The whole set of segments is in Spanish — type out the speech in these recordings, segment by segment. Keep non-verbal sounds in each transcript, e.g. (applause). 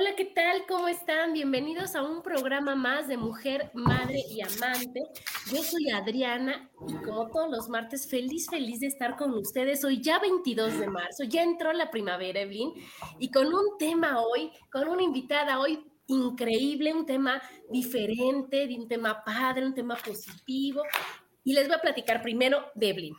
Hola, ¿qué tal? ¿Cómo están? Bienvenidos a un programa más de Mujer, Madre y Amante. Yo soy Adriana y como todos los martes, feliz, feliz de estar con ustedes. Hoy ya 22 de marzo, ya entró la primavera, Evelyn, y con un tema hoy, con una invitada hoy increíble, un tema diferente, un tema padre, un tema positivo. Y les voy a platicar primero de Evelyn.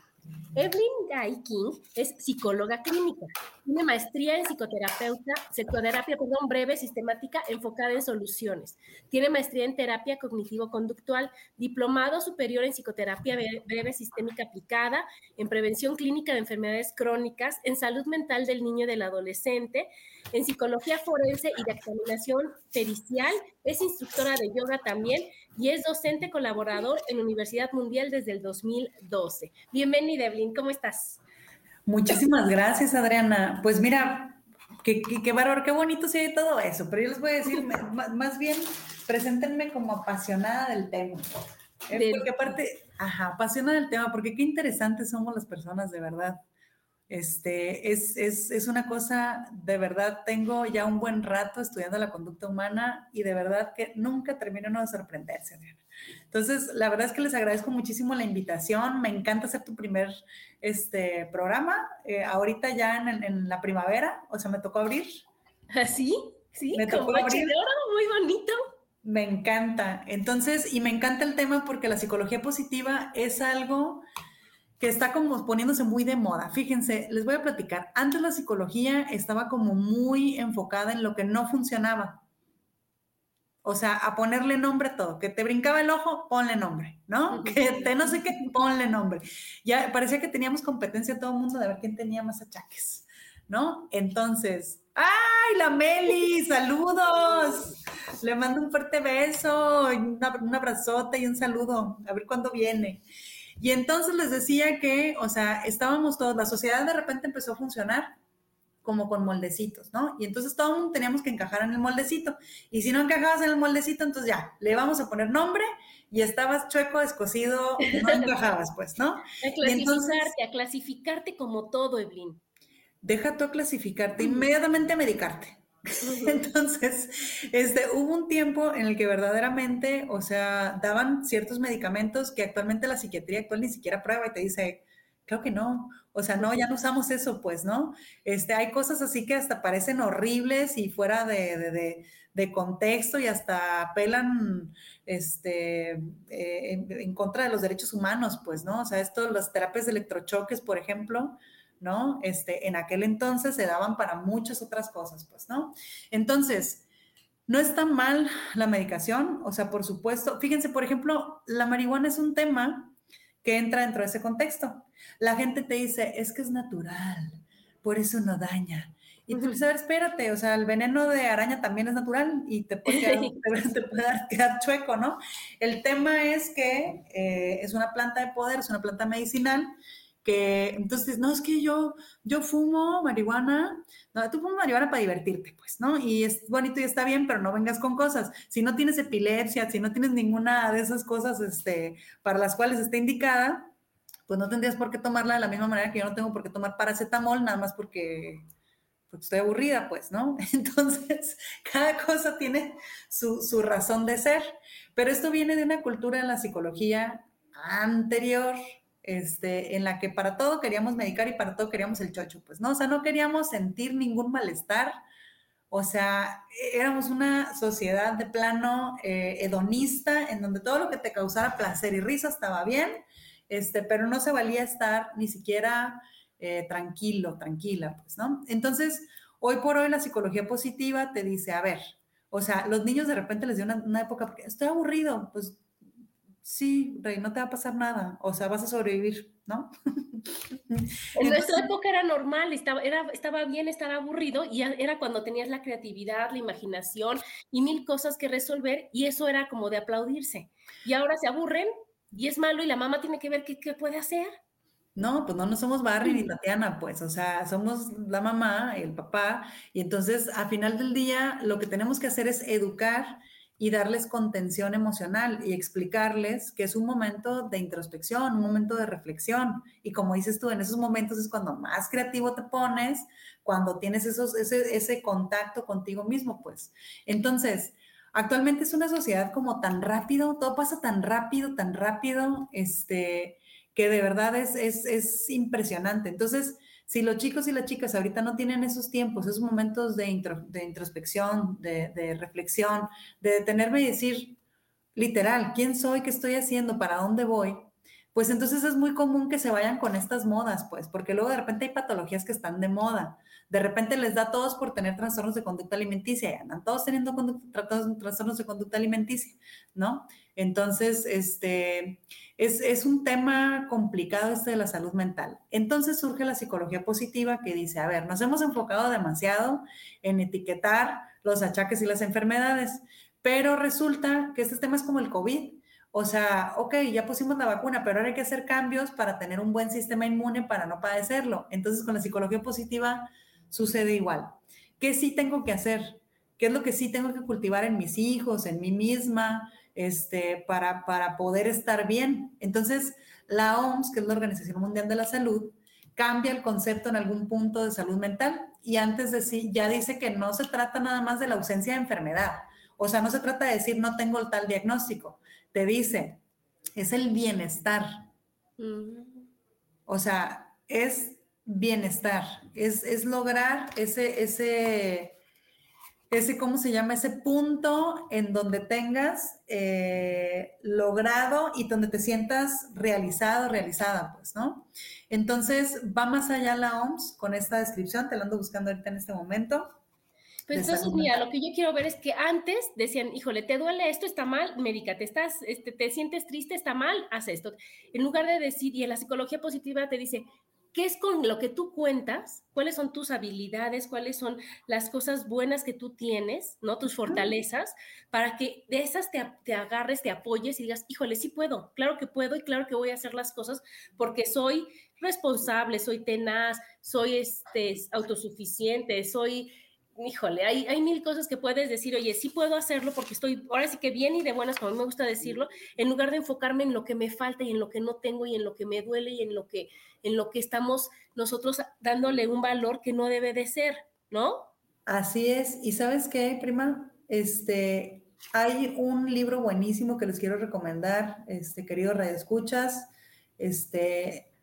Evelyn Guy King es psicóloga clínica. Tiene maestría en psicoterapeuta, psicoterapia perdón, breve, sistemática, enfocada en soluciones. Tiene maestría en terapia cognitivo-conductual, diplomado superior en psicoterapia breve, sistémica aplicada, en prevención clínica de enfermedades crónicas, en salud mental del niño y del adolescente, en psicología forense y de examinación pericial. Es instructora de yoga también y es docente colaborador en Universidad Mundial desde el 2012. Bienvenida, Evelyn, ¿cómo estás? Muchísimas gracias, Adriana. Pues mira, qué, qué, qué qué bonito se ve todo eso, pero yo les voy a decir, (laughs) más bien, preséntenme como apasionada del tema. Eh, porque aparte, ajá, apasionada del tema, porque qué interesantes somos las personas, de verdad. Este, es, es, es, una cosa, de verdad, tengo ya un buen rato estudiando la conducta humana y de verdad que nunca termino de sorprenderse, Adriana. Entonces, la verdad es que les agradezco muchísimo la invitación. Me encanta hacer tu primer este, programa. Eh, ahorita ya en, en, la primavera, o sea, me tocó abrir. ¿Así? ¿Ah, sí, me tocó abrir. muy bonito. Me encanta. Entonces, y me encanta el tema porque la psicología positiva es algo que está como poniéndose muy de moda. Fíjense, les voy a platicar. Antes la psicología estaba como muy enfocada en lo que no funcionaba. O sea, a ponerle nombre a todo. Que te brincaba el ojo, ponle nombre, ¿no? Que te no sé qué, ponle nombre. Ya parecía que teníamos competencia todo el mundo de ver quién tenía más achaques, ¿no? Entonces, ¡ay, la Meli! ¡Saludos! Le mando un fuerte beso, un abrazote y un saludo. A ver cuándo viene. Y entonces les decía que, o sea, estábamos todos, la sociedad de repente empezó a funcionar como con moldecitos, ¿no? Y entonces todo el mundo teníamos que encajar en el moldecito. Y si no encajabas en el moldecito, entonces ya, le vamos a poner nombre y estabas chueco, descosido, no (laughs) encajabas, pues, ¿no? A clasificarte, a clasificarte como todo, Evelyn. Deja tú a clasificarte, inmediatamente a medicarte. Entonces, este, hubo un tiempo en el que verdaderamente, o sea, daban ciertos medicamentos que actualmente la psiquiatría actual ni siquiera prueba y te dice, creo que no, o sea, no, ya no usamos eso, pues, ¿no? Este, hay cosas así que hasta parecen horribles y fuera de, de, contexto y hasta apelan este, eh, en, en, contra de los derechos humanos, pues, ¿no? O sea, esto, las terapias de electrochoques, por ejemplo, ¿no? Este, en aquel entonces se daban para muchas otras cosas, pues, ¿no? Entonces, no está mal la medicación, o sea, por supuesto, fíjense, por ejemplo, la marihuana es un tema que entra dentro de ese contexto. La gente te dice, es que es natural, por eso no daña. Y tú dices, a ver, espérate, o sea, el veneno de araña también es natural y te puede quedar, (laughs) te, puede quedar chueco, ¿no? El tema es que eh, es una planta de poder, es una planta medicinal entonces, no, es que yo, yo fumo marihuana, no, tú fumas marihuana para divertirte, pues, ¿no? Y es bonito y está bien, pero no vengas con cosas. Si no tienes epilepsia, si no tienes ninguna de esas cosas este, para las cuales está indicada, pues no tendrías por qué tomarla de la misma manera que yo no tengo por qué tomar paracetamol, nada más porque porque estoy aburrida, pues, ¿no? (laughs) Entonces, cada cosa tiene su, su, razón de ser, pero esto viene de una cultura en la psicología anterior, este, en la que para todo queríamos medicar y para todo queríamos el chocho, pues, ¿no? O sea, no queríamos sentir ningún malestar, o sea, éramos una sociedad de plano eh, hedonista, en donde todo lo que te causara placer y risa estaba bien, este, pero no se valía estar ni siquiera eh, tranquilo, tranquila, pues, ¿no? Entonces, hoy por hoy la psicología positiva te dice, a ver, o sea, los niños de repente les dio una, una época, porque estoy aburrido, pues sí, Rey, no te va a pasar nada, o sea, vas a sobrevivir, ¿no? (laughs) en nuestra época era normal, estaba, era, estaba bien estar aburrido y era cuando tenías la creatividad, la imaginación y mil cosas que resolver y eso era como de aplaudirse. Y ahora se aburren y es malo y la mamá tiene que ver qué, qué puede hacer. No, pues no, no somos Barry ni Tatiana, pues, o sea, somos la mamá y el papá, y entonces al final del día lo que tenemos que hacer es educar y darles contención emocional y explicarles que es un momento de introspección, un momento de reflexión. Y como dices tú, en esos momentos es cuando más creativo te pones, cuando tienes esos, ese, ese contacto contigo mismo, pues. Entonces, actualmente es una sociedad como tan rápido, todo pasa tan rápido, tan rápido, este, que de verdad es, es, es impresionante. Entonces, si los chicos y las chicas ahorita no tienen esos tiempos, esos momentos de, introspección, de, reflexión, de detenerme y decir, literal, ¿quién soy? ¿Qué estoy haciendo? ¿Para dónde voy? Pues entonces es muy común que se vayan con estas modas, pues, porque luego de repente hay patologías que están de moda. De repente les da a todos por tener trastornos de conducta alimenticia y andan todos teniendo trastornos de conducta alimenticia, ¿no? Entonces, este, es, un tema complicado este de la salud mental. Entonces surge la psicología positiva que dice, a ver, nos hemos enfocado demasiado en etiquetar los achaques y las enfermedades, pero resulta que este tema es como el COVID. O sea, ok, ya pusimos la vacuna, pero ahora hay que hacer cambios para tener un buen sistema inmune para no padecerlo. Entonces, con la psicología positiva sucede igual. ¿Qué sí tengo que hacer? ¿Qué es lo que sí tengo que cultivar en mis hijos, en mí misma? este, para, para poder estar bien. Entonces, la OMS, que es la Organización Mundial de la Salud, cambia el concepto en algún punto de salud mental y antes de sí ya dice que no se trata nada más de la ausencia de enfermedad. O sea, no se trata de decir no tengo el tal diagnóstico. Te dice, es el bienestar. O sea, es bienestar, es, es lograr ese, ese, ese, ¿cómo se llama? Ese punto en donde tengas eh, logrado y donde te sientas realizado, realizada, pues, ¿no? Entonces, va más allá la OMS con esta descripción, te la ando buscando ahorita en este momento. Pues entonces, mira, lo que yo quiero ver es que antes decían, híjole, te duele esto, está mal, médicate, estás, este, te sientes triste, está mal, haz esto. En lugar de decir, y en la psicología positiva te dice, qué es con lo que tú cuentas, cuáles son tus habilidades, cuáles son las cosas buenas que tú tienes, ¿no? Tus fortalezas, para que de esas te, agarres, te apoyes y digas, híjole, sí puedo, claro que puedo y claro que voy a hacer las cosas porque soy responsable, soy tenaz, soy este, autosuficiente, soy híjole, hay, hay mil cosas que puedes decir, oye, sí puedo hacerlo porque estoy ahora sí que bien y de buenas, como me gusta decirlo, en lugar de enfocarme en lo que me falta y en lo que no tengo y en lo que me duele y en lo que, en lo que estamos nosotros dándole un valor que no debe de ser, ¿no? Así es. ¿Y sabes qué, prima? Este, hay un libro buenísimo que les quiero recomendar, este, querido Radio Escuchas. Este,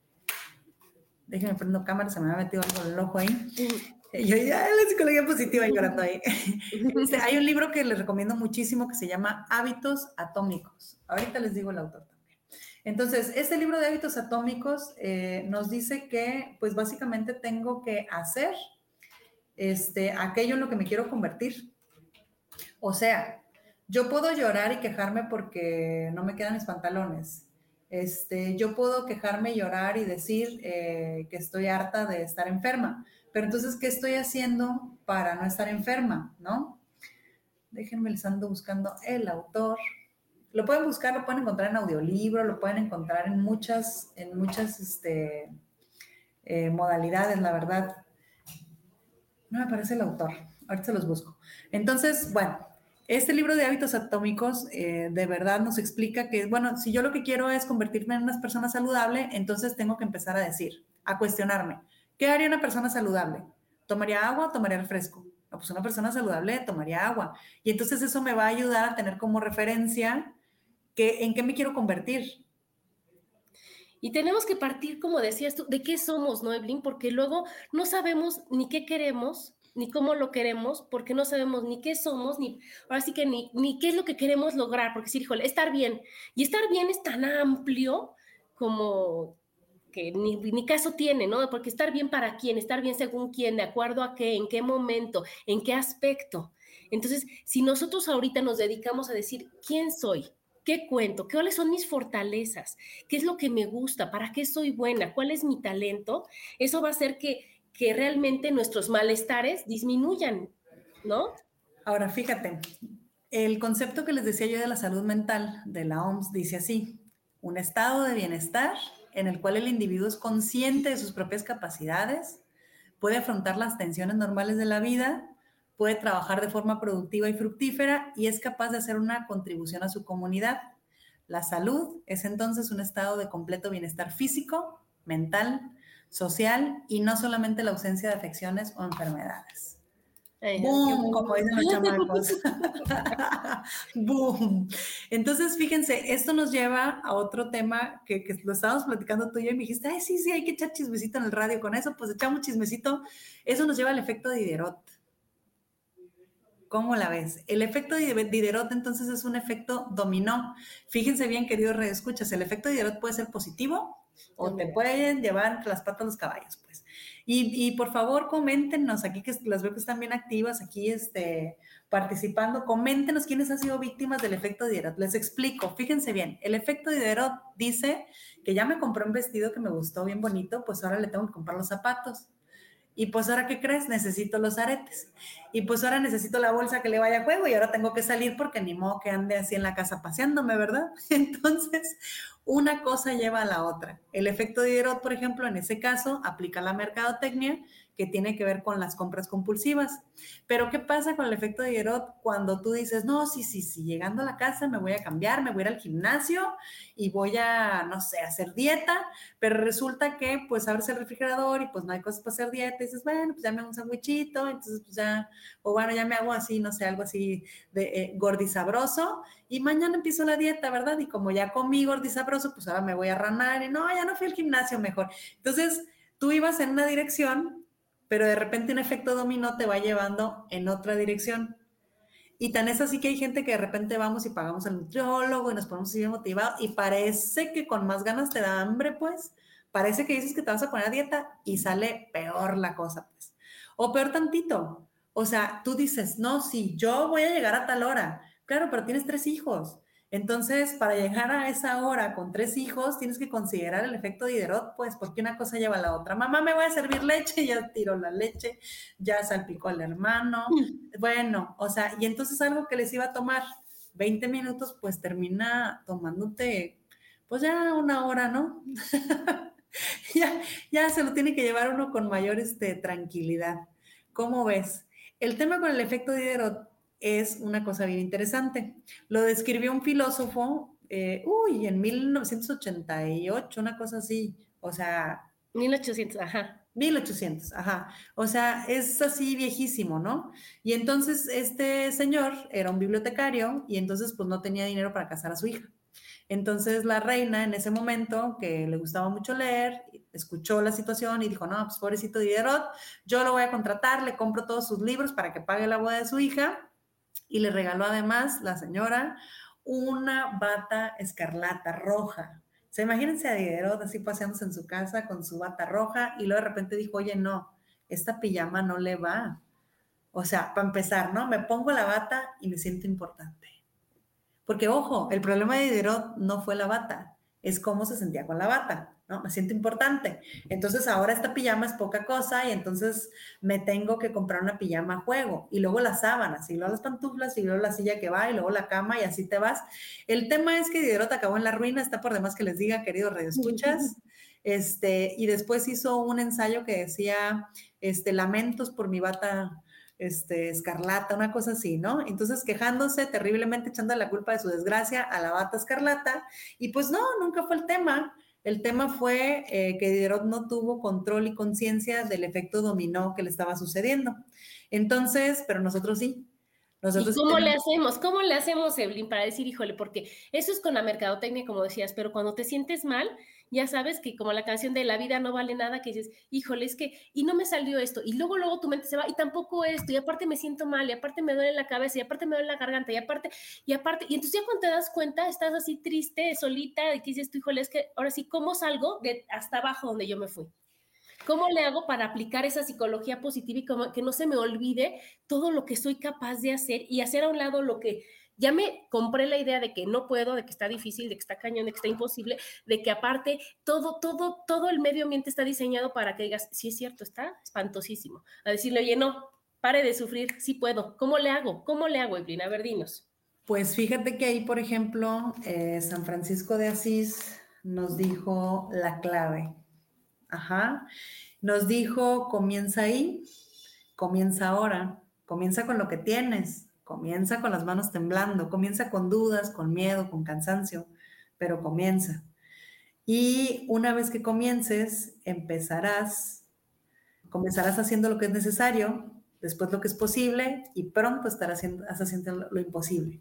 déjenme prendo cámara, se me ha metido algo en el ojo ahí. Yo ya la psicología positiva llorando ahí. (laughs) Este, hay un libro que les recomiendo muchísimo que se llama Hábitos Atómicos. Ahorita les digo el autor también. Entonces, este libro de hábitos atómicos eh, nos dice que, pues básicamente tengo que hacer este, aquello en lo que me quiero convertir. O sea, yo puedo llorar y quejarme porque no me quedan mis pantalones. Este, yo puedo quejarme y llorar y decir eh, que estoy harta de estar enferma pero entonces, ¿qué estoy haciendo para no estar enferma? ¿No? Déjenme, les ando buscando el autor. Lo pueden buscar, lo pueden encontrar en audiolibro, lo pueden encontrar en muchas, en muchas este, eh, modalidades, la verdad. No me parece el autor. Ahorita se los busco. Entonces, bueno, este libro de hábitos atómicos eh, de verdad nos explica que, bueno, si yo lo que quiero es convertirme en una persona saludable, entonces tengo que empezar a decir, a cuestionarme, ¿Qué haría una persona saludable? ¿Tomaría agua o tomaría refresco? pues una persona saludable tomaría agua. Y entonces eso me va a ayudar a tener como referencia que, en qué me quiero convertir. Y tenemos que partir, como decías tú, de qué somos, ¿no, Evelyn? Porque luego no sabemos ni qué queremos, ni cómo lo queremos, porque no sabemos ni qué somos, ni ahora sí que ni, ni qué es lo que queremos lograr, porque sí, híjole, estar bien. Y estar bien es tan amplio como ni, caso tiene, ¿no? Porque estar bien para quién, estar bien según quién, de acuerdo a qué, en qué momento, en qué aspecto. Entonces, si nosotros ahorita nos dedicamos a decir quién soy, qué cuento, cuáles son mis fortalezas, qué es lo que me gusta, para qué soy buena, cuál es mi talento, eso va a hacer que, que realmente nuestros malestares disminuyan, ¿no? Ahora, fíjate, el concepto que les decía yo de la salud mental de la OMS dice así, un estado de bienestar en el cual el individuo es consciente de sus propias capacidades, puede afrontar las tensiones normales de la vida, puede trabajar de forma productiva y fructífera y es capaz de hacer una contribución a su comunidad. La salud es entonces un estado de completo bienestar físico, mental, social y no solamente la ausencia de afecciones o enfermedades. ¡Boom! Como dicen los chamacos. (laughs) ¡Boom! Entonces, fíjense, esto nos lleva a otro tema que, que, lo estábamos platicando tú y yo y me dijiste, ay, sí, sí, hay que echar chismecito en el radio con eso, pues echamos chismecito. Eso nos lleva al efecto de Diderot. ¿Cómo la ves? El efecto de Diderot entonces es un efecto dominó. Fíjense bien, queridos escuchas, el efecto de Diderot puede ser positivo o te pueden llevar las patas los caballos, Y, por favor, coméntenos aquí que las veo que están bien activas aquí este, participando. Coméntenos quiénes han sido víctimas del efecto Diderot. Les explico, fíjense bien, el efecto Diderot dice que ya me compré un vestido que me gustó bien bonito, pues ahora le tengo que comprar los zapatos. Y pues ahora, ¿qué crees? Necesito los aretes. Y pues ahora necesito la bolsa que le vaya a juego y ahora tengo que salir porque ni modo que ande así en la casa paseándome, ¿verdad? (laughs) Entonces, una cosa lleva a la otra. El efecto de Diderot, por ejemplo, en ese caso, aplica la mercadotecnia que tiene que ver con las compras compulsivas. Pero ¿qué pasa con el efecto de Diderot cuando tú dices, no, sí, sí, sí, llegando a la casa me voy a cambiar, me voy a ir al gimnasio y voy a, no sé, hacer dieta, pero resulta que pues abres el refrigerador y pues no hay cosas para hacer dieta y dices, bueno, pues ya me hago un sandwichito, entonces pues ya, o bueno, ya me hago así, no sé, algo así de eh, gordisabroso y mañana empiezo la dieta, ¿verdad? Y como ya comí gordisabroso, pues ahora me voy a ranar y no, ya no fui al gimnasio mejor. Entonces, tú ibas en una dirección pero de repente un efecto dominó te va llevando en otra dirección. Y tan es así que hay gente que de repente vamos y pagamos al nutriólogo y nos ponemos así motivados y parece que con más ganas te da hambre, pues. Parece que dices que te vas a poner a dieta y sale peor la cosa, pues. O peor tantito. O sea, tú dices, no, sí, yo voy a llegar a tal hora. Claro, pero tienes tres hijos. Entonces, para llegar a esa hora con tres hijos, tienes que considerar el efecto Diderot, pues, porque una cosa lleva a la otra. Mamá, me voy a servir leche, (laughs) ya tiró la leche, ya salpicó al hermano. Mm. Bueno, o sea, y entonces algo que les iba a tomar 20 minutos, pues termina tomándote, pues ya una hora, ¿no? (laughs) ya, ya se lo tiene que llevar uno con mayor este, tranquilidad. ¿Cómo ves? El tema con el efecto Diderot es una cosa bien interesante. Lo describió un filósofo, eh, uy, en 1988, una cosa así, o sea... 1800, ajá. 1800, ajá. O sea, es así viejísimo, ¿no? Y entonces este señor era un bibliotecario y entonces pues no tenía dinero para casar a su hija. Entonces la reina en ese momento, que le gustaba mucho leer, escuchó la situación y dijo, no, pues pobrecito Diderot, yo lo voy a contratar, le compro todos sus libros para que pague la boda de su hija y le regaló además la señora una bata escarlata roja. Se imagínense a Diderot así paseándose en su casa con su bata roja y luego de repente dijo, oye, no, esta pijama no le va. O sea, para empezar, ¿no? Me pongo la bata y me siento importante. Porque, ojo, el problema de Diderot no fue la bata, es cómo se sentía con la bata. ¿No? Me siento importante. Entonces ahora esta pijama es poca cosa y entonces me tengo que comprar una pijama a juego y luego las sábanas y luego las pantuflas y luego la silla que va y luego la cama y así te vas. El tema es que Diderot acabó en la ruina, está por demás que les diga, queridos radioescuchas. Este, y después hizo un ensayo que decía, este, lamentos por mi bata este, escarlata, una cosa así, ¿no? Entonces quejándose terriblemente, echando la culpa de su desgracia a la bata escarlata, y pues no, nunca fue el tema. El tema fue eh, que Diderot no tuvo control y conciencia del efecto dominó que le estaba sucediendo. Entonces, pero nosotros sí. Nosotros ¿Y cómo le hacemos? ¿Cómo le hacemos, Evelyn, para decir, híjole, porque eso es con la mercadotecnia, como decías, pero cuando te sientes mal, ya sabes que como la canción de la vida no vale nada, que dices, híjole, es que, y no me salió esto, y luego, luego tu mente se va, y tampoco esto, y aparte me siento mal, y aparte me duele la cabeza, y aparte me duele la garganta, y aparte, y aparte, y entonces ya cuando te das cuenta, estás así triste, solita, y dices híjole, es que ahora sí, ¿cómo salgo de hasta abajo donde yo me fui? ¿Cómo le hago para aplicar esa psicología positiva y como que no se me olvide todo lo que soy capaz de hacer y hacer a un lado lo que ya me compré la idea de que no puedo, de que está difícil, de que está cañón, de que está imposible, de que aparte todo, todo, todo el medio ambiente está diseñado para que digas, sí es cierto, está espantosísimo. A decirle, oye, no, pare de sufrir, sí puedo. ¿Cómo le hago? ¿Cómo le hago, Evelyn? A ver, dinos. Pues fíjate que ahí, por ejemplo, eh, San Francisco de Asís nos dijo la clave. Ajá. Nos dijo, comienza ahí, comienza ahora, comienza con lo que tienes, Comienza con las manos temblando, comienza con dudas, con miedo, con cansancio, pero comienza. Y una vez que comiences, empezarás, comenzarás haciendo lo que es necesario, después lo que es posible y pronto estarás haciendo, lo imposible.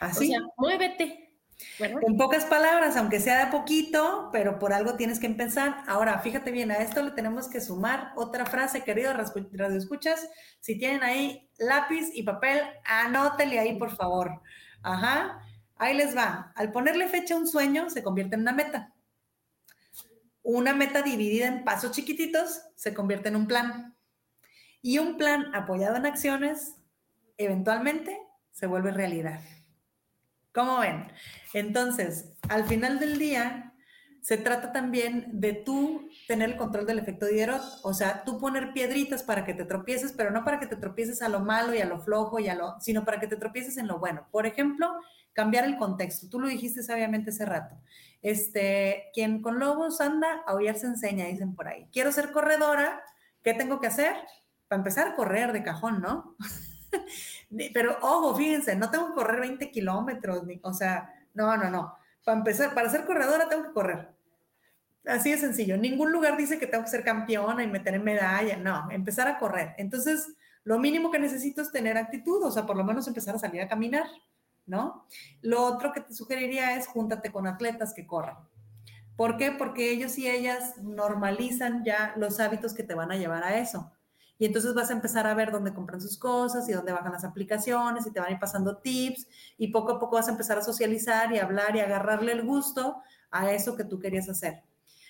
Así. O sea, muévete, en pocas palabras, aunque sea de poquito, pero por algo tienes que empezar. Ahora, fíjate bien, a esto le tenemos que sumar otra frase, querido Radio Escuchas. Si tienen ahí lápiz y papel, anótele ahí, por favor. Ajá. Ahí les va. Al ponerle fecha a un sueño, se convierte en una meta. Una meta dividida en pasos chiquititos se convierte en un plan. Y un plan apoyado en acciones, eventualmente, se vuelve realidad. ¿Cómo ven? Entonces, al final del día, se trata también de tú tener el control del efecto Diderot, o sea, tú poner piedritas para que te tropieces, pero no para que te tropieces a lo malo y a lo flojo y a lo, sino para que te tropieces en lo bueno. Por ejemplo, cambiar el contexto. Tú lo dijiste sabiamente hace rato. Este, quien con lobos anda, a se enseña, dicen por ahí. Quiero ser corredora, ¿qué tengo que hacer? Para empezar correr de cajón, ¿no? (laughs) Pero ojo, fíjense, no tengo que correr 20 kilómetros, o sea, no, no, no. Para empezar, para ser corredora tengo que correr. Así de sencillo. Ningún lugar dice que tengo que ser campeona y meter en medalla. No, empezar a correr. Entonces, lo mínimo que necesito es tener actitud, o sea, por lo menos empezar a salir a caminar, ¿no? Lo otro que te sugeriría es júntate con atletas que corran. ¿Por qué? Porque ellos y ellas normalizan ya los hábitos que te van a llevar a eso. Y entonces vas a empezar a ver dónde compran sus cosas y dónde bajan las aplicaciones y te van a ir pasando tips y poco a poco vas a empezar a socializar y hablar y agarrarle el gusto a eso que tú querías hacer.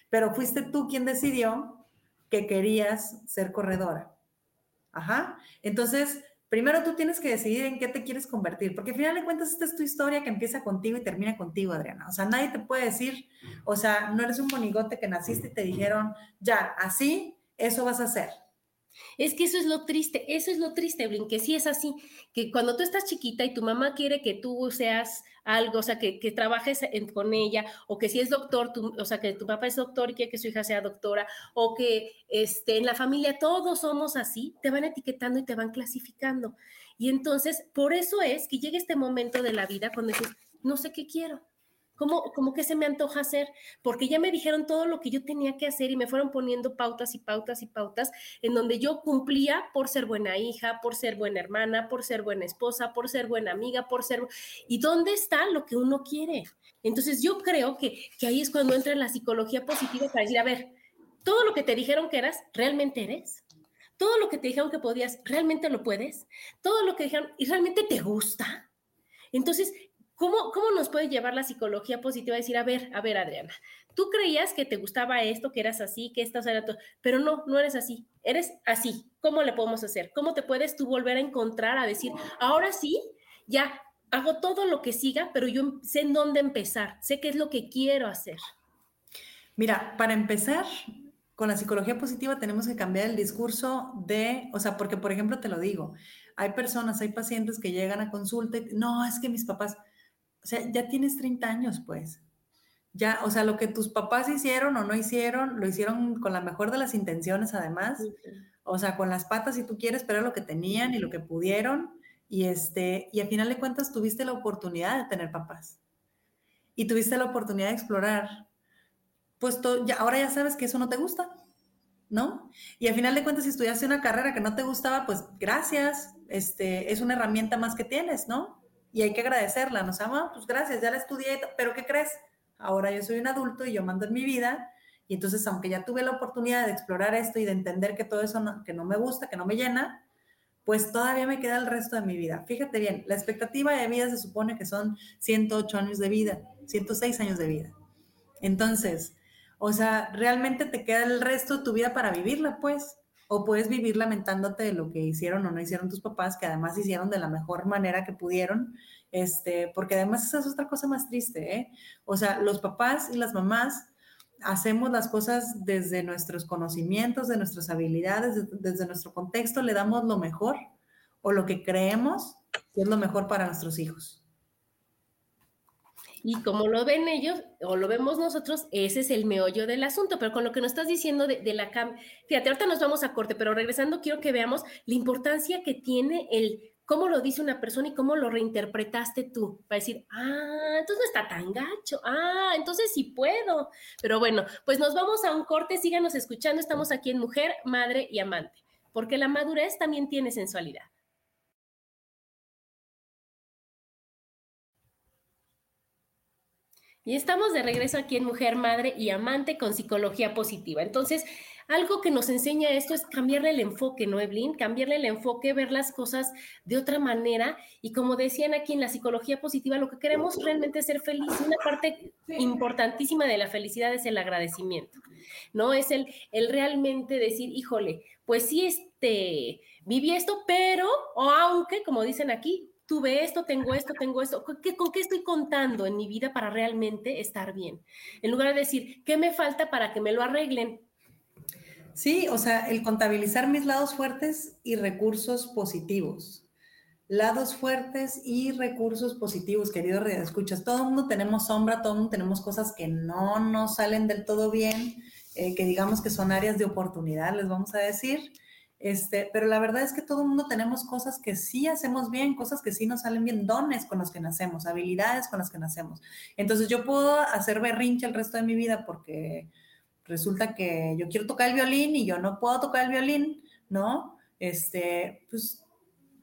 Pero fuiste tú quien decidió que querías ser corredora. Ajá. Entonces, primero tú tienes que decidir en qué te quieres convertir, porque al final de cuentas esta es tu historia que empieza contigo y termina contigo, Adriana. O sea, nadie te puede decir, o sea, no eres un monigote que naciste y te dijeron, ya, así, eso vas a hacer. Es que eso es lo triste, eso es lo triste, Evelyn, que sí es así, que cuando tú estás chiquita y tu mamá quiere que tú seas algo, o sea, que, trabajes con ella, o que si es doctor, o sea, que tu papá es doctor y quiere que su hija sea doctora, o que este, en la familia todos somos así, te van etiquetando y te van clasificando. Y entonces, por eso es que llega este momento de la vida cuando dices, no sé qué quiero, ¿Cómo, que se me antoja hacer? Porque ya me dijeron todo lo que yo tenía que hacer y me fueron poniendo pautas y pautas y pautas en donde yo cumplía por ser buena hija, por ser buena hermana, por ser buena esposa, por ser buena amiga, por ser... ¿Y dónde está lo que uno quiere? Entonces yo creo que, que ahí es cuando entra la psicología positiva para decir, a ver, todo lo que te dijeron que eras, ¿realmente eres? Todo lo que te dijeron que podías, ¿realmente lo puedes? Todo lo que dijeron, ¿y realmente te gusta? Entonces, ¿Cómo, ¿Cómo nos puede llevar la psicología positiva a decir, a ver, a ver, Adriana, tú creías que te gustaba esto, que eras así, que esto era todo, pero no, no eres así, eres así. ¿Cómo le podemos hacer? ¿Cómo te puedes tú volver a encontrar, a decir, ahora sí, ya hago todo lo que siga, pero yo sé en dónde empezar, sé qué es lo que quiero hacer? Mira, para empezar, con la psicología positiva tenemos que cambiar el discurso de, o sea, porque por ejemplo te lo digo, hay personas, hay pacientes que llegan a consulta y, no, es que mis papás, o sea, ya tienes 30 años, pues. Ya, o sea, lo que tus papás hicieron o no hicieron, lo hicieron con la mejor de las intenciones, además. O sea, con las patas, si tú quieres, pero lo que tenían y lo que pudieron. Y, este, y al final de cuentas tuviste la oportunidad de tener papás. y tuviste la oportunidad de explorar, pues ya, ahora ya sabes que eso no te gusta, ¿no? Y al final de cuentas, si estudiaste una carrera que no te gustaba, pues gracias, este, es una herramienta más que tienes, ¿no? Y hay que agradecerla, ¿no? O pues gracias, ya la estudié, pero ¿qué crees? Ahora yo soy un adulto y yo mando en mi vida, y entonces, aunque ya tuve la oportunidad de explorar esto y de entender que todo eso que no me gusta, que no me llena, pues todavía me queda el resto de mi vida. Fíjate bien, la expectativa de vida se supone que son 108 años de vida, 106 años de vida. Entonces, o sea, realmente te queda el resto de tu vida para vivirla, pues. O puedes vivir lamentándote de lo que hicieron o no hicieron tus papás, que además hicieron de la mejor manera que pudieron, este, porque además esa es otra cosa más triste, ¿eh? O sea, los papás y las mamás hacemos las cosas desde nuestros conocimientos, de nuestras habilidades, desde nuestro contexto, le damos lo mejor o lo que creemos que es lo mejor para nuestros hijos. Y como lo ven ellos o lo vemos nosotros, ese es el meollo del asunto. Pero con lo que nos estás diciendo de, de la cam, fíjate, ahorita nos vamos a corte, pero regresando quiero que veamos la importancia que tiene el cómo lo dice una persona y cómo lo reinterpretaste tú, para decir, ah, entonces no está tan gacho, ah, entonces sí puedo. Pero bueno, pues nos vamos a un corte, síganos escuchando, estamos aquí en Mujer, Madre y Amante, porque la madurez también tiene sensualidad. Y estamos de regreso aquí en Mujer, Madre y Amante con psicología positiva. Entonces, algo que nos enseña esto es cambiarle el enfoque, ¿no, Evelyn? Cambiarle el enfoque, ver las cosas de otra manera. Y como decían aquí en la psicología positiva, lo que queremos realmente es ser feliz. Una parte importantísima de la felicidad es el agradecimiento, ¿no? Es el, el realmente decir, híjole, pues sí, este, viví esto, pero, o aunque, como dicen aquí, tuve esto, tengo esto, tengo esto, ¿con qué, ¿con estoy contando en mi vida para realmente estar bien? En lugar de decir, ¿qué me falta para que me lo arreglen? Sí, o sea, el contabilizar mis lados fuertes y recursos positivos. Lados fuertes y recursos positivos, querido escuchas. Todo el mundo tenemos sombra, todo el mundo tenemos cosas que no nos salen del todo bien, eh, que digamos que son áreas de oportunidad, les vamos a decir. Este, pero la verdad es que todo el mundo tenemos cosas que sí hacemos bien, cosas que sí nos salen bien, dones con los que nacemos, habilidades con las que nacemos. Entonces yo puedo hacer berrinche el resto de mi vida porque resulta que yo quiero tocar el violín y yo no puedo tocar el violín, ¿no? Este, pues,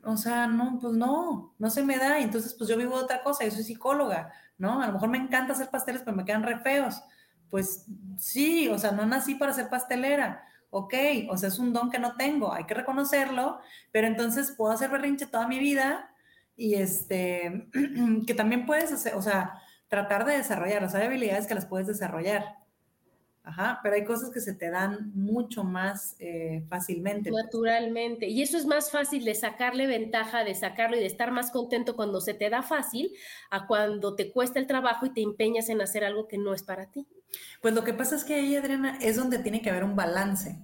o sea, no, pues no, no se me da. Entonces, pues yo vivo de otra cosa, yo soy psicóloga, ¿no? A lo mejor me encanta hacer pasteles, pero me quedan re feos. Pues sí, o sea, no nací para ser pastelera ok, o sea, es un don que no tengo, hay que reconocerlo, pero entonces puedo hacer berrinche toda mi vida y este, (clears throat) que también puedes hacer, o sea, tratar de desarrollar, o sea, hay habilidades que las puedes desarrollar. Ajá, pero hay cosas que se te dan mucho más eh, fácilmente. Naturalmente. Y eso es más fácil de sacarle ventaja, de sacarlo y de estar más contento cuando se te da fácil a cuando te cuesta el trabajo y te empeñas en hacer algo que no es para ti. Pues lo que pasa es que ahí, Adriana, es donde tiene que haber un balance.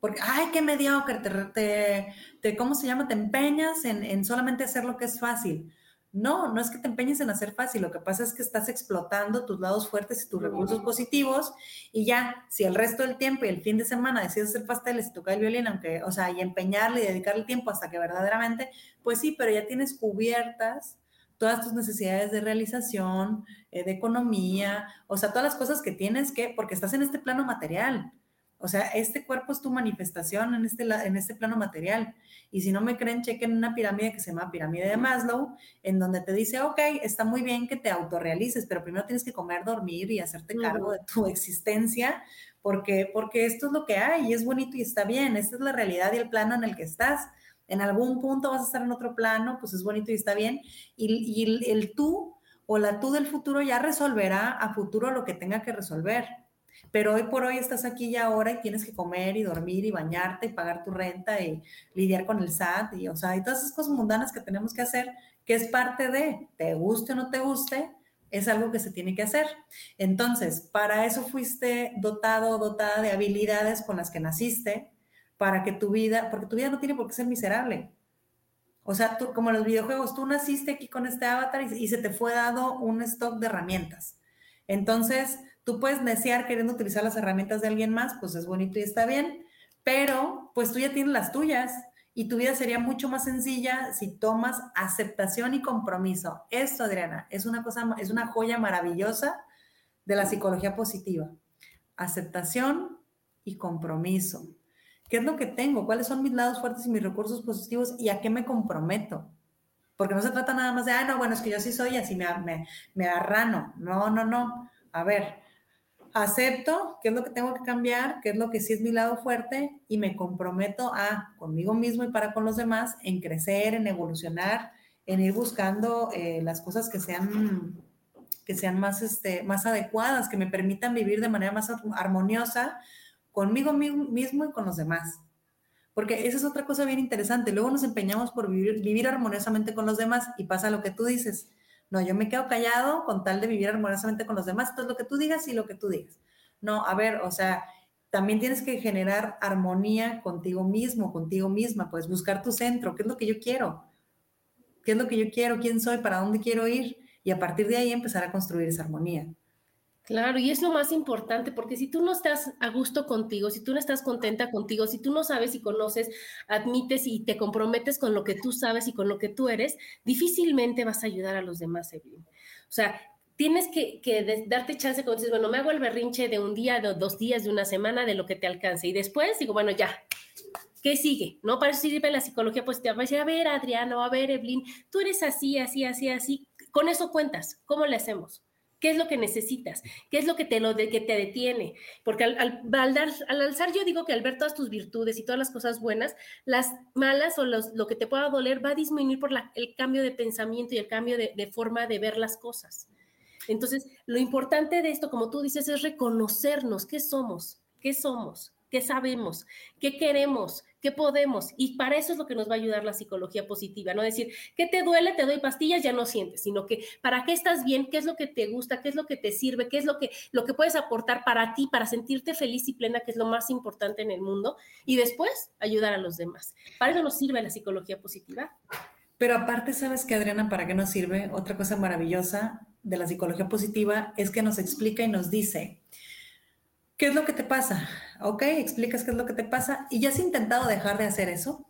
Porque, ay, qué mediocre, te, te, ¿cómo se llama? Te empeñas en, en, solamente hacer lo que es fácil. No, no es que te empeñes en hacer fácil, lo que pasa es que estás explotando tus lados fuertes y tus recursos positivos y ya, si el resto del tiempo y el fin de semana decides hacer pasteles y tocar el violín, aunque, o sea, y empeñarle y dedicarle tiempo hasta que verdaderamente, pues sí, pero ya tienes cubiertas todas tus necesidades de realización, eh, de economía, o sea, todas las cosas que tienes que, porque estás en este plano material. O sea, este cuerpo es tu manifestación en este, en este plano material. Y si no me creen, chequen una pirámide que se llama pirámide de Maslow, en donde te dice, ok, está muy bien que te autorrealices, pero primero tienes que comer, dormir y hacerte cargo de tu existencia, porque, porque esto es lo que hay y es bonito y está bien. Esta es la realidad y el plano en el que estás en algún punto vas a estar en otro plano, pues es bonito y está bien. Y, el, tú o la tú del futuro ya resolverá a futuro lo que tenga que resolver. Pero hoy por hoy estás aquí y ahora y tienes que comer y dormir y bañarte y pagar tu renta y lidiar con el SAT y, o sea, y todas esas cosas mundanas que tenemos que hacer, que es parte de, te guste o no te guste, es algo que se tiene que hacer. Entonces, para eso fuiste dotado dotada de habilidades con las que naciste, para que tu vida, porque tu vida no tiene por qué ser miserable. O sea, como los videojuegos, tú naciste aquí con este avatar y, se te fue dado un stock de herramientas. Entonces, tú puedes desear queriendo utilizar las herramientas de alguien más, pues es bonito y está bien, pero pues tú ya tienes las tuyas y tu vida sería mucho más sencilla si tomas aceptación y compromiso. Esto, Adriana, es una cosa, es una joya maravillosa de la psicología positiva. Aceptación y compromiso. ¿Qué es lo que tengo? ¿Cuáles son mis lados fuertes y mis recursos positivos? ¿Y a qué me comprometo? Porque no se trata nada más de, ah, no, bueno, es que yo sí soy así, me, me, me arrano. No, no, no. A ver, acepto qué es lo que tengo que cambiar, qué es lo que sí es mi lado fuerte y me comprometo a conmigo mismo y para con los demás en crecer, en evolucionar, en ir buscando eh, las cosas que sean que sean más, este, más adecuadas, que me permitan vivir de manera más armoniosa conmigo mismo y con los demás. Porque esa es otra cosa bien interesante. Luego nos empeñamos por vivir, armoniosamente con los demás y pasa lo que tú dices. No, yo me quedo callado con tal de vivir armoniosamente con los demás. Entonces, lo que tú digas y lo que tú digas. No, a ver, o sea, también tienes que generar armonía contigo mismo, contigo misma, pues buscar tu centro, qué es lo que yo quiero, qué es lo que yo quiero, quién soy, para dónde quiero ir, y a partir de ahí empezar a construir esa armonía. Claro, y es lo más importante, porque si tú no estás a gusto contigo, si tú no estás contenta contigo, si tú no sabes y conoces, admites y te comprometes con lo que tú sabes y con lo que tú eres, difícilmente vas a ayudar a los demás, Evelyn. O sea, tienes que, darte chance cuando dices, bueno, me hago el berrinche de un día, de dos días, de una semana, de lo que te alcance. Y después digo, bueno, ya, ¿qué sigue? ¿No? Para eso sirve la psicología positiva. Va a decir, a ver, Adriano, a ver, Evelyn, tú eres así, así, así, así. Con eso cuentas. ¿Cómo le hacemos? ¿Qué es lo que necesitas? ¿Qué es lo que te, lo de, que te detiene? Porque al, al, alzar, yo digo que al ver todas tus virtudes y todas las cosas buenas, las malas o lo que te pueda doler va a disminuir por el cambio de pensamiento y el cambio de, de forma de ver las cosas. Entonces, lo importante de esto, como tú dices, es reconocernos qué somos, qué somos, qué sabemos, qué queremos, qué podemos. Y para eso es lo que nos va a ayudar la psicología positiva, no decir, ¿qué te duele? Te doy pastillas, ya no sientes, sino que para qué estás bien, qué es lo que te gusta, qué es lo que te sirve, qué es lo que, lo que puedes aportar para ti, para sentirte feliz y plena, que es lo más importante en el mundo, y después ayudar a los demás. Para eso nos sirve la psicología positiva. Pero aparte, ¿sabes qué, Adriana, para qué nos sirve? Otra cosa maravillosa de la psicología positiva es que nos explica y nos dice, ¿Qué es lo que te pasa? Ok, explicas qué es lo que te pasa y ya has intentado dejar de hacer eso.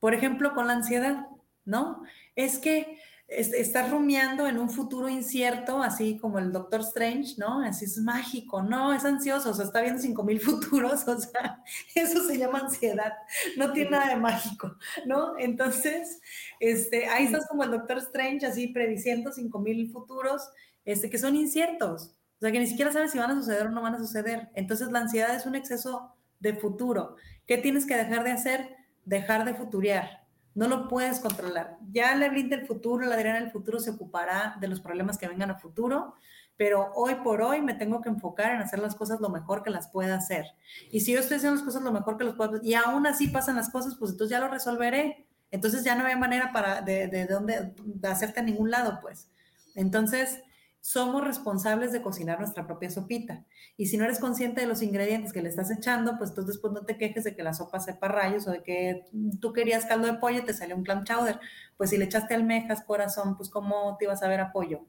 Por ejemplo, con la ansiedad, ¿no? Es que estás rumiando en un futuro incierto, así como el Doctor Strange, ¿no? Así es mágico, no, es ansioso, o sea, está viendo 5000 (laughs) futuros, o sea, eso se llama ansiedad, no tiene nada de mágico, ¿no? Entonces, este, ahí estás como el Doctor Strange, así prediciendo 5000 futuros, este, que son inciertos. O sea, que ni siquiera sabes si van a suceder o no van a suceder. Entonces, la ansiedad es un exceso de futuro. ¿Qué tienes que dejar de hacer? Dejar de futurear. No lo puedes controlar. Ya la Evelyn del futuro, la Adriana del futuro se ocupará de los problemas que vengan a futuro, pero hoy por hoy me tengo que enfocar en hacer las cosas lo mejor que las pueda hacer. Y si yo estoy haciendo las cosas lo mejor que las puedo y aún así pasan las cosas, pues entonces ya lo resolveré. Entonces ya no hay manera para de, de, de, dónde, de hacerte a ningún lado, pues. Entonces, somos responsables de cocinar nuestra propia sopita. Y si no eres consciente de los ingredientes que le estás echando, pues entonces después no te quejes de que la sopa sepa rayos o de que tú querías caldo de pollo y te salió un clam chowder. Pues si le echaste almejas, corazón, pues cómo te ibas a ver a pollo,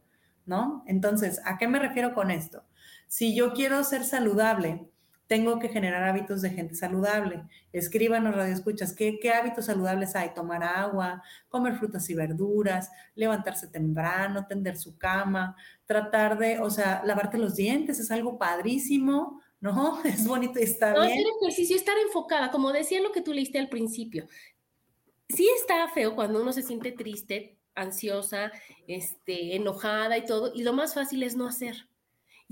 ¿no? Entonces, ¿a qué me refiero con esto? Si yo quiero ser saludable, tengo que generar hábitos de gente saludable. Escríbanos, radio escuchas, ¿qué, ¿qué hábitos saludables hay? Tomar agua, comer frutas y verduras, levantarse temprano, tender su cama, tratar de, o sea, lavarte los dientes, es algo padrísimo, ¿no? (laughs) Es bonito y está no, bien. Hacer ejercicio, estar enfocada, como decía lo que tú leíste al principio. Sí está feo cuando uno se siente triste, ansiosa, este, enojada y todo, y lo más fácil es no hacer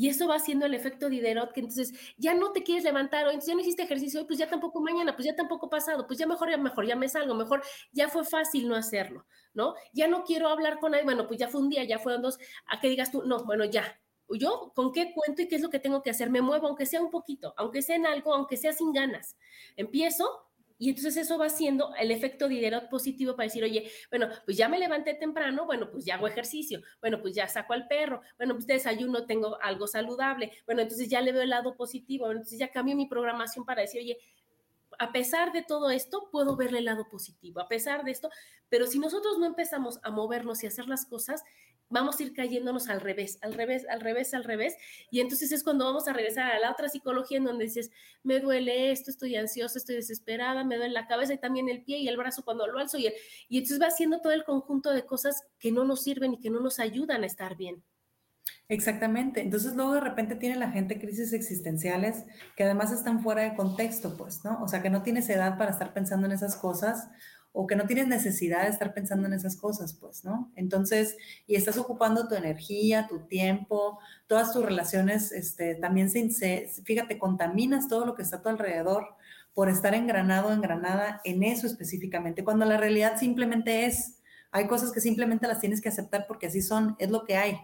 y eso va haciendo el efecto Diderot, que entonces ya no te quieres levantar, o entonces ya no hiciste ejercicio hoy, pues ya tampoco mañana, pues ya tampoco pasado, pues ya mejor, ya mejor, ya me salgo, mejor, ya fue fácil no hacerlo, ¿no? Ya no quiero hablar con alguien, bueno, pues ya fue un día, ya fueron dos, a que digas tú, no, bueno, ya, yo con qué cuento y qué es lo que tengo que hacer, me muevo, aunque sea un poquito, aunque sea en algo, aunque sea sin ganas. Empiezo y entonces eso va siendo el efecto Diderot positivo para decir, oye, bueno, pues ya me levanté temprano, bueno, pues ya hago ejercicio, bueno, pues ya saco al perro, bueno, pues desayuno, tengo algo saludable, bueno, entonces ya le veo el lado positivo, entonces ya cambio mi programación para decir, oye, a pesar de todo esto, puedo verle el lado positivo, a pesar de esto, pero si nosotros no empezamos a movernos y hacer las cosas, vamos a ir cayéndonos al revés, al revés, al revés, al revés. Y entonces es cuando vamos a regresar a la otra psicología en donde dices, me duele esto, estoy ansiosa, estoy desesperada, me duele la cabeza y también el pie y el brazo cuando lo alzo. Y, y entonces va haciendo todo el conjunto de cosas que no nos sirven y que no nos ayudan a estar bien. Exactamente. Entonces luego de repente tiene la gente crisis existenciales que además están fuera de contexto, pues, ¿no? O sea, que no tienes edad para estar pensando en esas cosas o que no tienes necesidad de estar pensando en esas cosas, pues, ¿no? Entonces, y estás ocupando tu energía, tu tiempo, todas tus relaciones, este, también se, fíjate, contaminas todo lo que está a tu alrededor por estar engranado, engranada en eso específicamente, cuando la realidad simplemente es, hay cosas que simplemente las tienes que aceptar porque así son, es lo que hay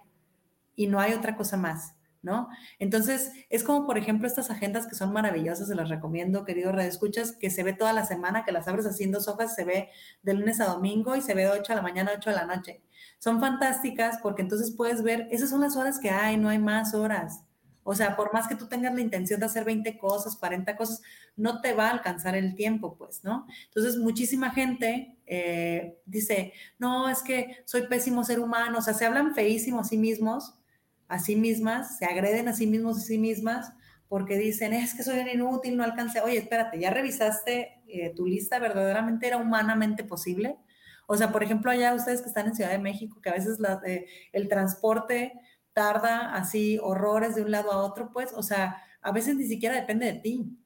y no hay otra cosa más. ¿No? Entonces, es como, por ejemplo, estas agendas que son maravillosas, se las recomiendo, querido Radio Escuchas, que se ve toda la semana, que las abres en dos hojas, se ve de lunes a domingo y se ve de 8 a la mañana, 8 a la noche. Son fantásticas porque entonces puedes ver, esas son las horas que hay, no hay más horas. O sea, por más que tú tengas la intención de hacer 20 cosas, 40 cosas, no te va a alcanzar el tiempo, pues, ¿no? Entonces, muchísima gente eh, dice, no, es que soy pésimo ser humano, o sea, se hablan feísimo a sí mismos a sí mismas, se agreden a sí mismos y a sí mismas porque dicen, es que soy inútil, no alcancé. Oye, espérate, ¿ya revisaste eh, tu lista? ¿Verdaderamente era humanamente posible? O sea, por ejemplo, allá ustedes que están en Ciudad de México, que a veces la, el transporte tarda así horrores de un lado a otro, pues, o sea, a veces ni siquiera depende de ti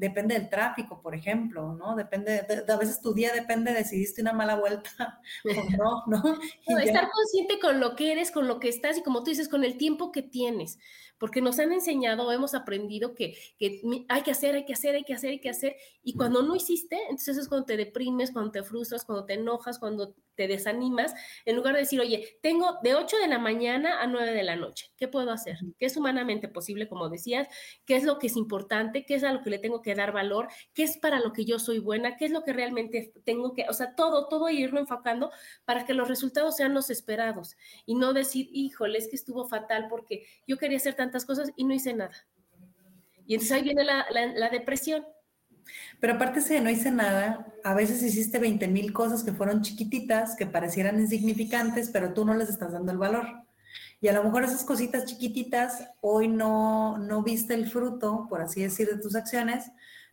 depende del tráfico, por ejemplo, ¿no? Depende, a veces tu día depende de si diste una mala vuelta (laughs) o no, ¿no? (laughs) estar consciente con lo que eres, con lo que estás y como tú dices, con el tiempo que tienes, porque nos han enseñado, hemos aprendido que, que hay que hacer, hay que hacer, hay que hacer, hay que hacer, y cuando no hiciste, entonces es cuando te deprimes, cuando te frustras, cuando te enojas, cuando te desanimas, en lugar de decir, oye, tengo de 8 de la mañana a 9 de la noche, ¿qué puedo hacer? ¿Qué es humanamente posible, como decías? ¿Qué es lo que es importante? ¿Qué es a lo que le tengo que dar valor? ¿Qué es para lo que yo soy buena? ¿Qué es lo que realmente tengo que, o sea, todo, todo irlo enfocando para que los resultados sean los esperados y no decir, híjole, es que estuvo fatal porque yo quería hacer cosas y no hice nada. Y entonces ahí viene la, la depresión pero aparte si no hice nada, a veces hiciste 20 mil cosas que fueron chiquititas, que parecieran insignificantes, pero tú no les estás dando el valor. Y a lo mejor esas cositas chiquititas, hoy no, no viste el fruto, por así decir, de tus acciones,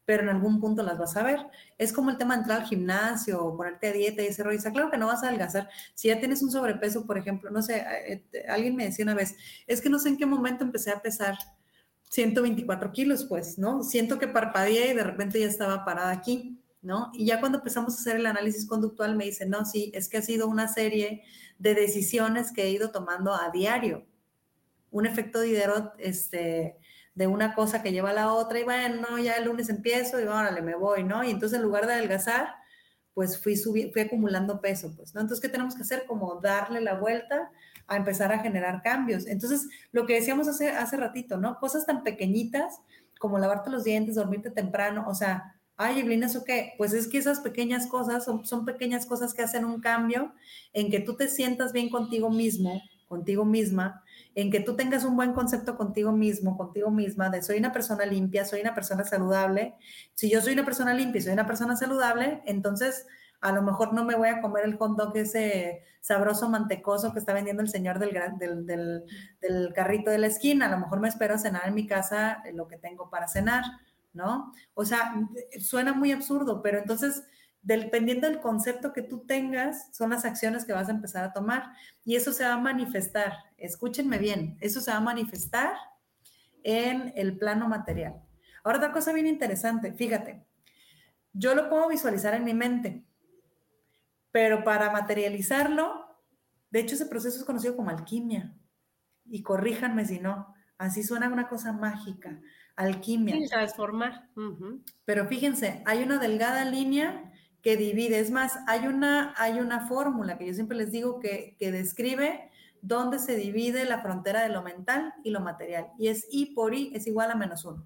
pero en algún punto las vas a ver. Es como el tema de entrar al gimnasio o ponerte a dieta y ese rollo. Claro que no vas a adelgazar. Si ya tienes un sobrepeso, por ejemplo, no sé, eh, eh, alguien me decía una vez, es que no sé en qué momento empecé a pesar 124 kilos, pues, ¿no? Siento que parpadeé y de repente ya estaba parada aquí, ¿no? Y ya cuando empezamos a hacer el análisis conductual me dice, no, sí, es que ha sido una serie de decisiones que he ido tomando a diario. Un efecto de Diderot, este, de una cosa que lleva a la otra y bueno, ya el lunes empiezo y órale, me voy, ¿no? Y entonces en lugar de adelgazar, pues fui, fui acumulando peso, pues, ¿no? Entonces, ¿qué tenemos que hacer? Como darle la vuelta a empezar a generar cambios. Entonces, lo que decíamos hace, hace ratito, ¿no? Cosas tan pequeñitas como lavarte los dientes, dormirte temprano, o sea, ay, Evelyn, ¿eso qué? Pues es que esas pequeñas cosas son, son pequeñas cosas que hacen un cambio en que tú te sientas bien contigo mismo, contigo misma, en que tú tengas un buen concepto contigo mismo, contigo misma, de soy una persona limpia, soy una persona saludable. Si yo soy una persona limpia y soy una persona saludable, entonces a lo mejor no me voy a comer el hot dog ese sabroso mantecoso que está vendiendo el señor del, del, del, carrito de la esquina, a lo mejor me espero a cenar en mi casa lo que tengo para cenar, ¿no? O sea, suena muy absurdo, pero entonces, dependiendo del concepto que tú tengas, son las acciones que vas a empezar a tomar y eso se va a manifestar, escúchenme bien, eso se va a manifestar en el plano material. Ahora, otra cosa bien interesante, fíjate, yo lo puedo visualizar en mi mente, pero para materializarlo, de hecho ese proceso es conocido como alquimia. Y corríjanme si no, así suena una cosa mágica, alquimia. Sí, transformar. Pero fíjense, hay una delgada línea que divide, es más, hay una, hay una fórmula que yo siempre les digo que, que describe dónde se divide la frontera de lo mental y lo material. Y es I por I es igual a menos uno.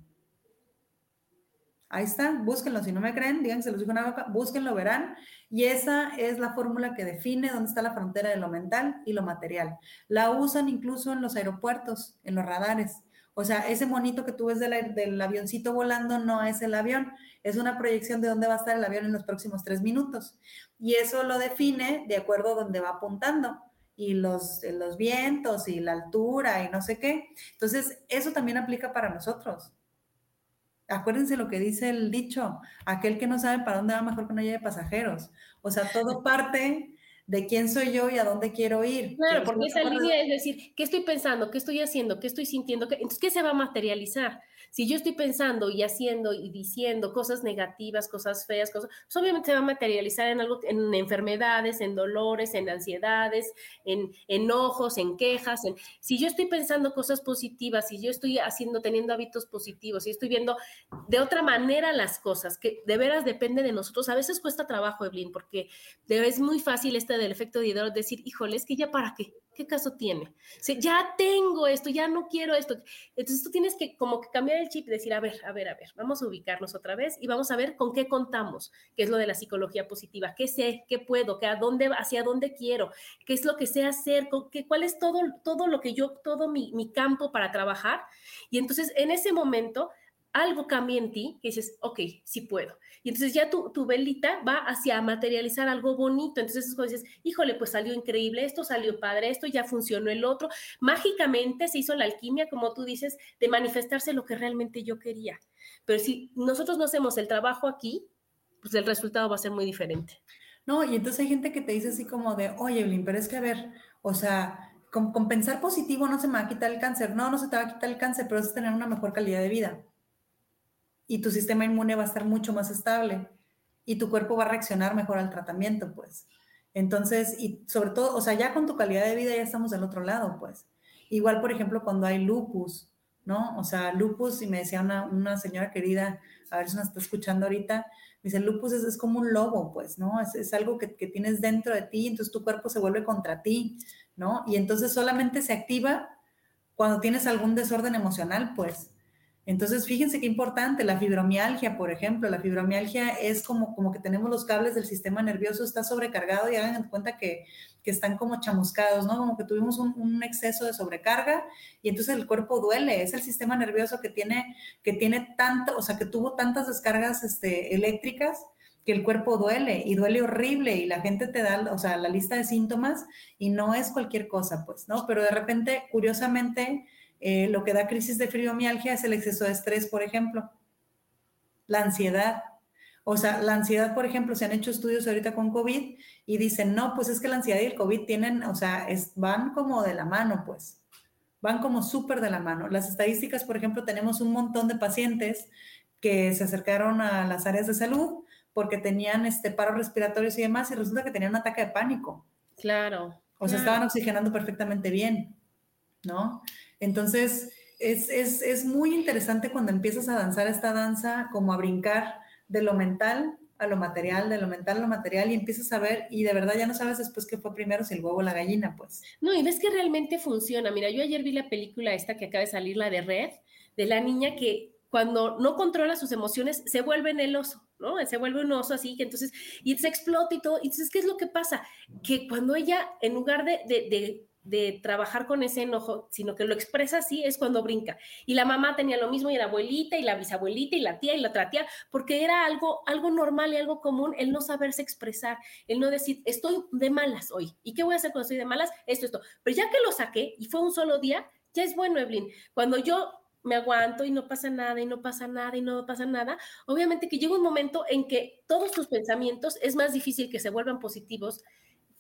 Ahí está, búsquenlo. Si no me creen, díganse, los digo una boca, búsquenlo, verán. Y esa es la fórmula que define dónde está la frontera de lo mental y lo material. La usan incluso en los aeropuertos, en los radares. O sea, ese monito que tú ves del, del avioncito volando no es el avión, es una proyección de dónde va a estar el avión en los próximos tres minutos. Y eso lo define de acuerdo a dónde va apuntando y los, los vientos y la altura y no sé qué. Entonces, eso también aplica para nosotros. Acuérdense lo que dice el dicho, aquel que no sabe para dónde va mejor que no lleve pasajeros. O sea, todo parte de quién soy yo y a dónde quiero ir. Claro, porque esa línea es decir, ¿qué estoy pensando? ¿Qué estoy haciendo? ¿Qué estoy sintiendo? Entonces, ¿qué se va a materializar? Si yo estoy pensando y haciendo y diciendo cosas negativas, cosas feas, cosas, pues obviamente se va a materializar en algo, en enfermedades, en dolores, en ansiedades, en enojos, en quejas. Si yo estoy pensando cosas positivas, si yo estoy haciendo, teniendo hábitos positivos, si estoy viendo de otra manera las cosas, que de veras depende de nosotros. A veces cuesta trabajo, Evelyn, porque es muy fácil este del efecto de decir, híjole, es que ya para qué, ¿qué caso tiene? Ya tengo esto, ya no quiero esto. Entonces tú tienes que como que cambiar el chip y decir, a ver, a ver, a ver, vamos a ubicarnos otra vez y vamos a ver con qué contamos, qué es lo de la psicología positiva, qué sé, qué puedo, qué a dónde, hacia dónde quiero, qué es lo que sé hacer, qué, cuál es todo, todo lo que yo, todo mi, mi campo para trabajar. Y entonces en ese momento algo cambia en ti que dices, ok, sí puedo. Y entonces ya tu, tu velita va hacia materializar algo bonito. Entonces es cuando dices, híjole, pues salió increíble, esto salió padre, esto ya funcionó el otro. Mágicamente se hizo la alquimia, como tú dices, de manifestarse lo que realmente yo quería. Pero si nosotros no hacemos el trabajo aquí, pues el resultado va a ser muy diferente. No, y entonces hay gente que te dice así como de, oye, Evelyn, pero es que a ver, o sea, con, con pensar positivo no se me va a quitar el cáncer. No, no se te va a quitar el cáncer, pero es tener una mejor calidad de vida y tu sistema inmune va a estar mucho más estable y tu cuerpo va a reaccionar mejor al tratamiento, pues. Entonces, y sobre todo, o sea, ya con tu calidad de vida ya estamos del otro lado, pues. Igual, por ejemplo, cuando hay lupus, ¿no? O sea, lupus, y me decía una, una señora querida, a ver si nos está escuchando ahorita, me dice, lupus es, es como un lobo, pues, ¿no? Es, es algo que, que, tienes dentro de ti, entonces tu cuerpo se vuelve contra ti, ¿no? Y entonces solamente se activa cuando tienes algún desorden emocional, pues. Entonces, fíjense qué importante, la fibromialgia, por ejemplo, la fibromialgia es como, como que tenemos los cables del sistema nervioso, está sobrecargado y hagan cuenta que, que están como chamuscados, ¿no? Como que tuvimos un, un, exceso de sobrecarga y entonces el cuerpo duele, es el sistema nervioso que tiene, que tiene tanto, o sea, que tuvo tantas descargas este, eléctricas que el cuerpo duele y duele horrible y la gente te da, o sea, la lista de síntomas y no es cualquier cosa, pues, ¿no? Pero de repente, curiosamente, eh, lo que da crisis de fibromialgia es el exceso de estrés, por ejemplo. La ansiedad. O sea, la ansiedad, por ejemplo, se han hecho estudios ahorita con COVID y dicen, no, pues es que la ansiedad y el COVID tienen, o sea, es, van como de la mano, pues. Van como súper de la mano. Las estadísticas, por ejemplo, tenemos un montón de pacientes que se acercaron a las áreas de salud porque tenían este paros respiratorios y demás y resulta que tenían un ataque de pánico. Claro. O sea, estaban oxigenando perfectamente bien, ¿no? Entonces, es, es, es, muy interesante cuando empiezas a danzar esta danza, como a brincar de lo mental a lo material, de lo mental a lo material, y empiezas a ver, y de verdad ya no sabes después qué fue primero, si el huevo o la gallina, pues. No, y ves que realmente funciona. Mira, yo ayer vi la película esta que acaba de salir, la de Red, de la niña que cuando no controla sus emociones, se vuelve en el oso, ¿no? Se vuelve un oso así, que entonces, y se explota y todo. Entonces, ¿qué es lo que pasa? Que cuando ella, en lugar de de trabajar con ese enojo, sino que lo expresa así, es cuando brinca. Y la mamá tenía lo mismo, y la abuelita, y la bisabuelita, y la tía, y la otra tía, porque era algo, algo normal y algo común el no saberse expresar, el no decir, estoy de malas hoy, ¿y qué voy a hacer cuando estoy de malas? Esto, esto. Pero ya que lo saqué, y fue un solo día, ya es bueno, Evelyn. Cuando yo me aguanto y no pasa nada y no pasa nada y no pasa nada, obviamente que llega un momento en que todos tus pensamientos es más difícil que se vuelvan positivos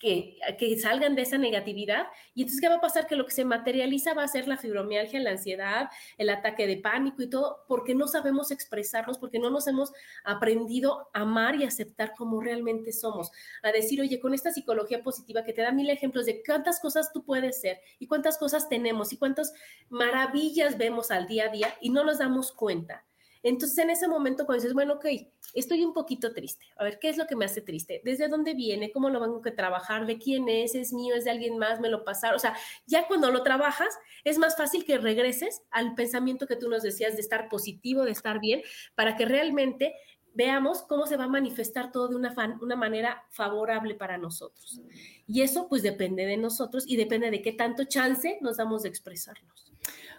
que, salgan de esa negatividad. Y entonces, ¿qué va a pasar? Que lo que se materializa va a ser la fibromialgia, la ansiedad, el ataque de pánico y todo, porque no sabemos expresarnos, porque no nos hemos aprendido a amar y aceptar como realmente somos. A decir, oye, con esta psicología positiva que te da mil ejemplos de cuántas cosas tú puedes ser y cuántas cosas tenemos y cuántas maravillas vemos al día a día y no nos damos cuenta. Entonces, en ese momento, cuando dices, bueno, ok, estoy un poquito triste, a ver, ¿qué es lo que me hace triste? ¿Desde dónde viene? ¿Cómo lo tengo que trabajar? ¿De quién es? ¿Es mío? ¿Es de alguien más? ¿Me lo pasaron? O sea, ya cuando lo trabajas, es más fácil que regreses al pensamiento que tú nos decías de estar positivo, de estar bien, para que realmente veamos cómo se va a manifestar todo de una, una manera favorable para nosotros. Y eso pues depende de nosotros y depende de qué tanto chance nos damos de expresarnos.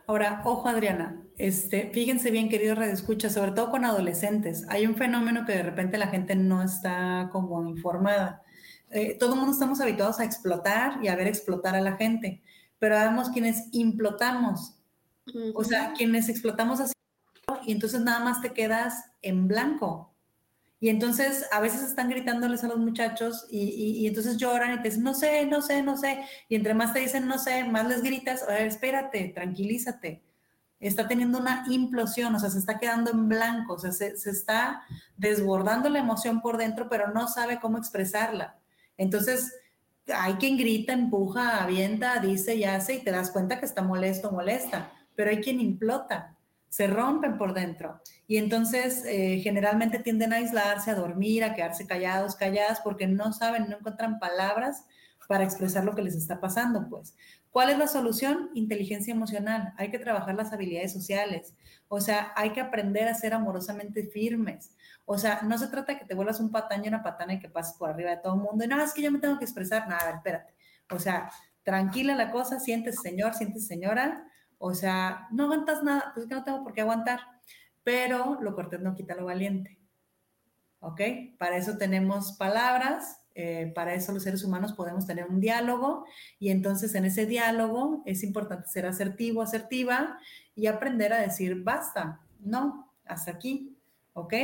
Ahora, ojo Adriana, este, fíjense bien, queridos redescuchas, sobre todo con adolescentes, hay un fenómeno que de repente la gente no está como informada. Eh, todo el mundo estamos habituados a explotar y a ver explotar a la gente, pero vemos quienes implotamos, o sea, quienes explotamos así, y entonces nada más te quedas en blanco. Y entonces a veces están gritándoles a los muchachos y, entonces lloran y te dicen, no sé, no sé, no sé. Y entre más te dicen, no sé, más les gritas, a ver, espérate, tranquilízate. Está teniendo una implosión, o sea, se está quedando en blanco, o sea, se, se está desbordando la emoción por dentro, pero no sabe cómo expresarla. Entonces, hay quien grita, empuja, avienta, dice y hace y te das cuenta que está molesto, molesta, pero hay quien implota se rompen por dentro. Y entonces eh, generalmente tienden a aislarse, a dormir, a quedarse callados, calladas, porque no saben, no encuentran palabras para expresar lo que les está pasando, pues. ¿Cuál es la solución? Inteligencia emocional. Hay que trabajar las habilidades sociales. O sea, hay que aprender a ser amorosamente firmes. O sea, no se trata que te vuelvas un patán y una patana y que pases por arriba de todo el mundo y no, es que yo me tengo que expresar. Nada, espérate. O sea, tranquila la cosa, sientes señor, sientes señora, o sea, no aguantas nada, pues no tengo por qué aguantar. Pero lo cortés no quita lo valiente. ¿Ok? Para eso tenemos palabras, eh, para eso los seres humanos podemos tener un diálogo y entonces en ese diálogo es importante ser asertivo, asertiva y aprender a decir basta, no, hasta aquí, ¿ok?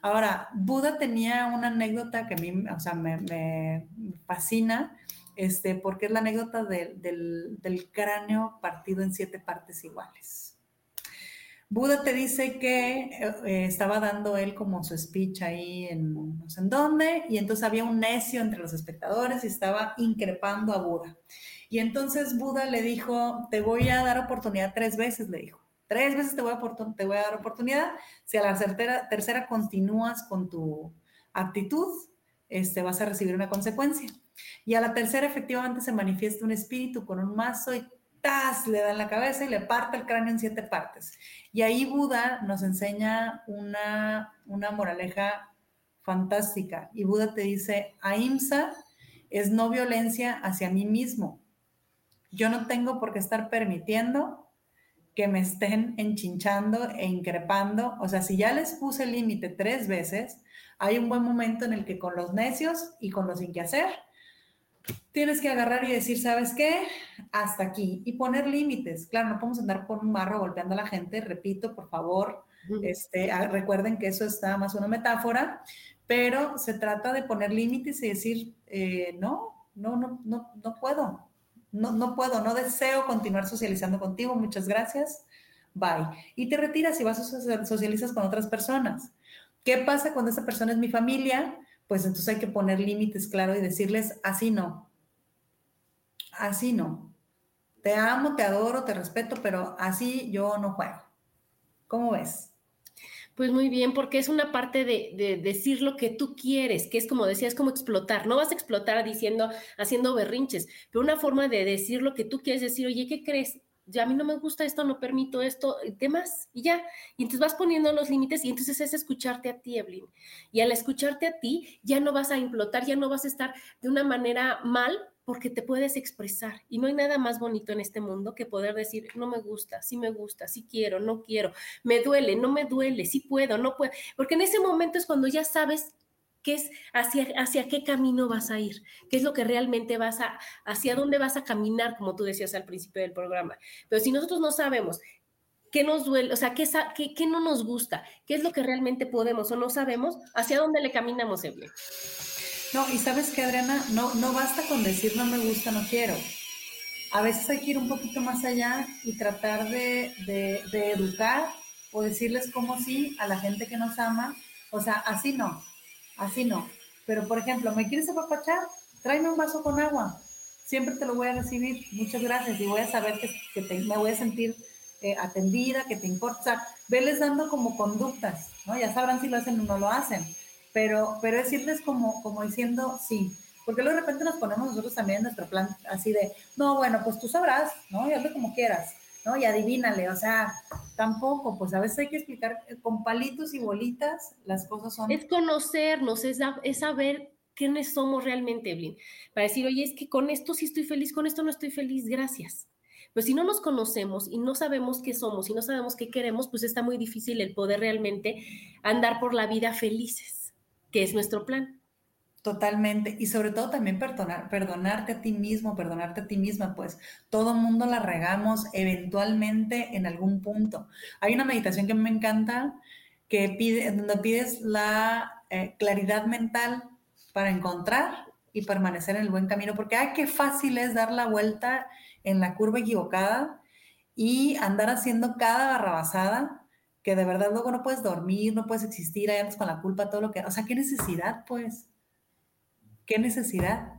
Ahora, Buda tenía una anécdota que a mí, o sea, me fascina este, porque es la anécdota del, cráneo partido en siete partes iguales. Buda te dice que eh, estaba dando él como su speech ahí en no sé en dónde, y entonces había un necio entre los espectadores y estaba increpando a Buda. Y entonces Buda le dijo, te voy a dar oportunidad tres veces, le dijo. Tres veces te voy a, dar oportunidad. Si a la tercera, tercera continúas con tu actitud, este, vas a recibir una consecuencia. Y a la tercera efectivamente se manifiesta un espíritu con un mazo y ¡tas! le da en la cabeza y le parte el cráneo en siete partes. Y ahí Buda nos enseña una, una moraleja fantástica. Y Buda te dice, ahimsa es no violencia hacia mí mismo. Yo no tengo por qué estar permitiendo que me estén enchinchando e increpando. O sea, si ya les puse límite tres veces, hay un buen momento en el que con los necios y con los sin que hacer, tienes que agarrar y decir, ¿sabes qué? Hasta aquí. Y poner límites. Claro, no podemos andar por un barro golpeando a la gente. Repito, por favor, este, ah, recuerden que eso está más una metáfora, pero se trata de poner límites y decir, eh, no, no, no, no, no puedo. No, no puedo, no deseo continuar socializando contigo. Muchas gracias. Bye. Y te retiras y vas a socializar con otras personas. ¿Qué pasa cuando esa persona es mi familia? Pues entonces hay que poner límites claros y decirles, así no, así no. Te amo, te adoro, te respeto, pero así yo no juego. ¿Cómo ves? Pues muy bien, porque es una parte de, decir lo que tú quieres, que es como decías, como explotar. No vas a explotar diciendo, haciendo berrinches, pero una forma de decir lo que tú quieres decir, oye, ¿qué crees? Ya a mí no me gusta esto, no permito esto, temas, y ya. Y entonces vas poniendo los límites y entonces es escucharte a ti, Evelyn. Y al escucharte a ti, ya no vas a implotar, ya no vas a estar de una manera mal porque te puedes expresar. Y no hay nada más bonito en este mundo que poder decir, no me gusta, sí me gusta, sí quiero, no quiero, me duele, no me duele, sí puedo, no puedo. Porque en ese momento es cuando ya sabes qué es hacia, hacia qué camino vas a ir, qué es lo que realmente vas a, hacia dónde vas a caminar, como tú decías al principio del programa. Pero si nosotros no sabemos qué nos duele, o sea, qué, qué, qué no nos gusta, qué es lo que realmente podemos o no sabemos, hacia dónde le caminamos, Evelyn. No, y sabes que, Adriana, no, no basta con decir no me gusta, no quiero. A veces hay que ir un poquito más allá y tratar de, de, de educar o decirles como sí a la gente que nos ama. O sea, así no, así no. Pero, por ejemplo, ¿me quieres apapachar? Tráeme un vaso con agua. Siempre te lo voy a recibir. Muchas gracias. Y voy a saber que, te, me voy a sentir eh, atendida, que te importa. Veles dando como conductas, ¿no? Ya sabrán si lo hacen o no lo hacen. Pero, pero decirles como, como diciendo sí. Porque luego de repente nos ponemos nosotros también en nuestro plan así de, no, bueno, pues tú sabrás, ¿no? Y hazlo como quieras. ¿No? Y adivínale, o sea, tampoco, pues a veces hay que explicar eh, con palitos y bolitas las cosas son... Es conocernos, es, es saber quiénes somos realmente, Evelyn, para decir, oye, es que con esto sí estoy feliz, con esto no estoy feliz, gracias. Pero si no nos conocemos y no sabemos qué somos y no sabemos qué queremos, pues está muy difícil el poder realmente andar por la vida felices, que es nuestro plan. Totalmente. Y sobre todo también perdonar, perdonarte a ti mismo, perdonarte a ti misma, pues todo mundo la regamos eventualmente en algún punto. Hay una meditación que me encanta que pide, donde pides la eh, claridad mental para encontrar y permanecer en el buen camino, porque ay, qué fácil es dar la vuelta en la curva equivocada y andar haciendo cada barrabasada que de verdad luego no puedes dormir, no puedes existir, ahí andas con la culpa, todo lo que, o sea, qué necesidad, pues ¿Qué necesidad?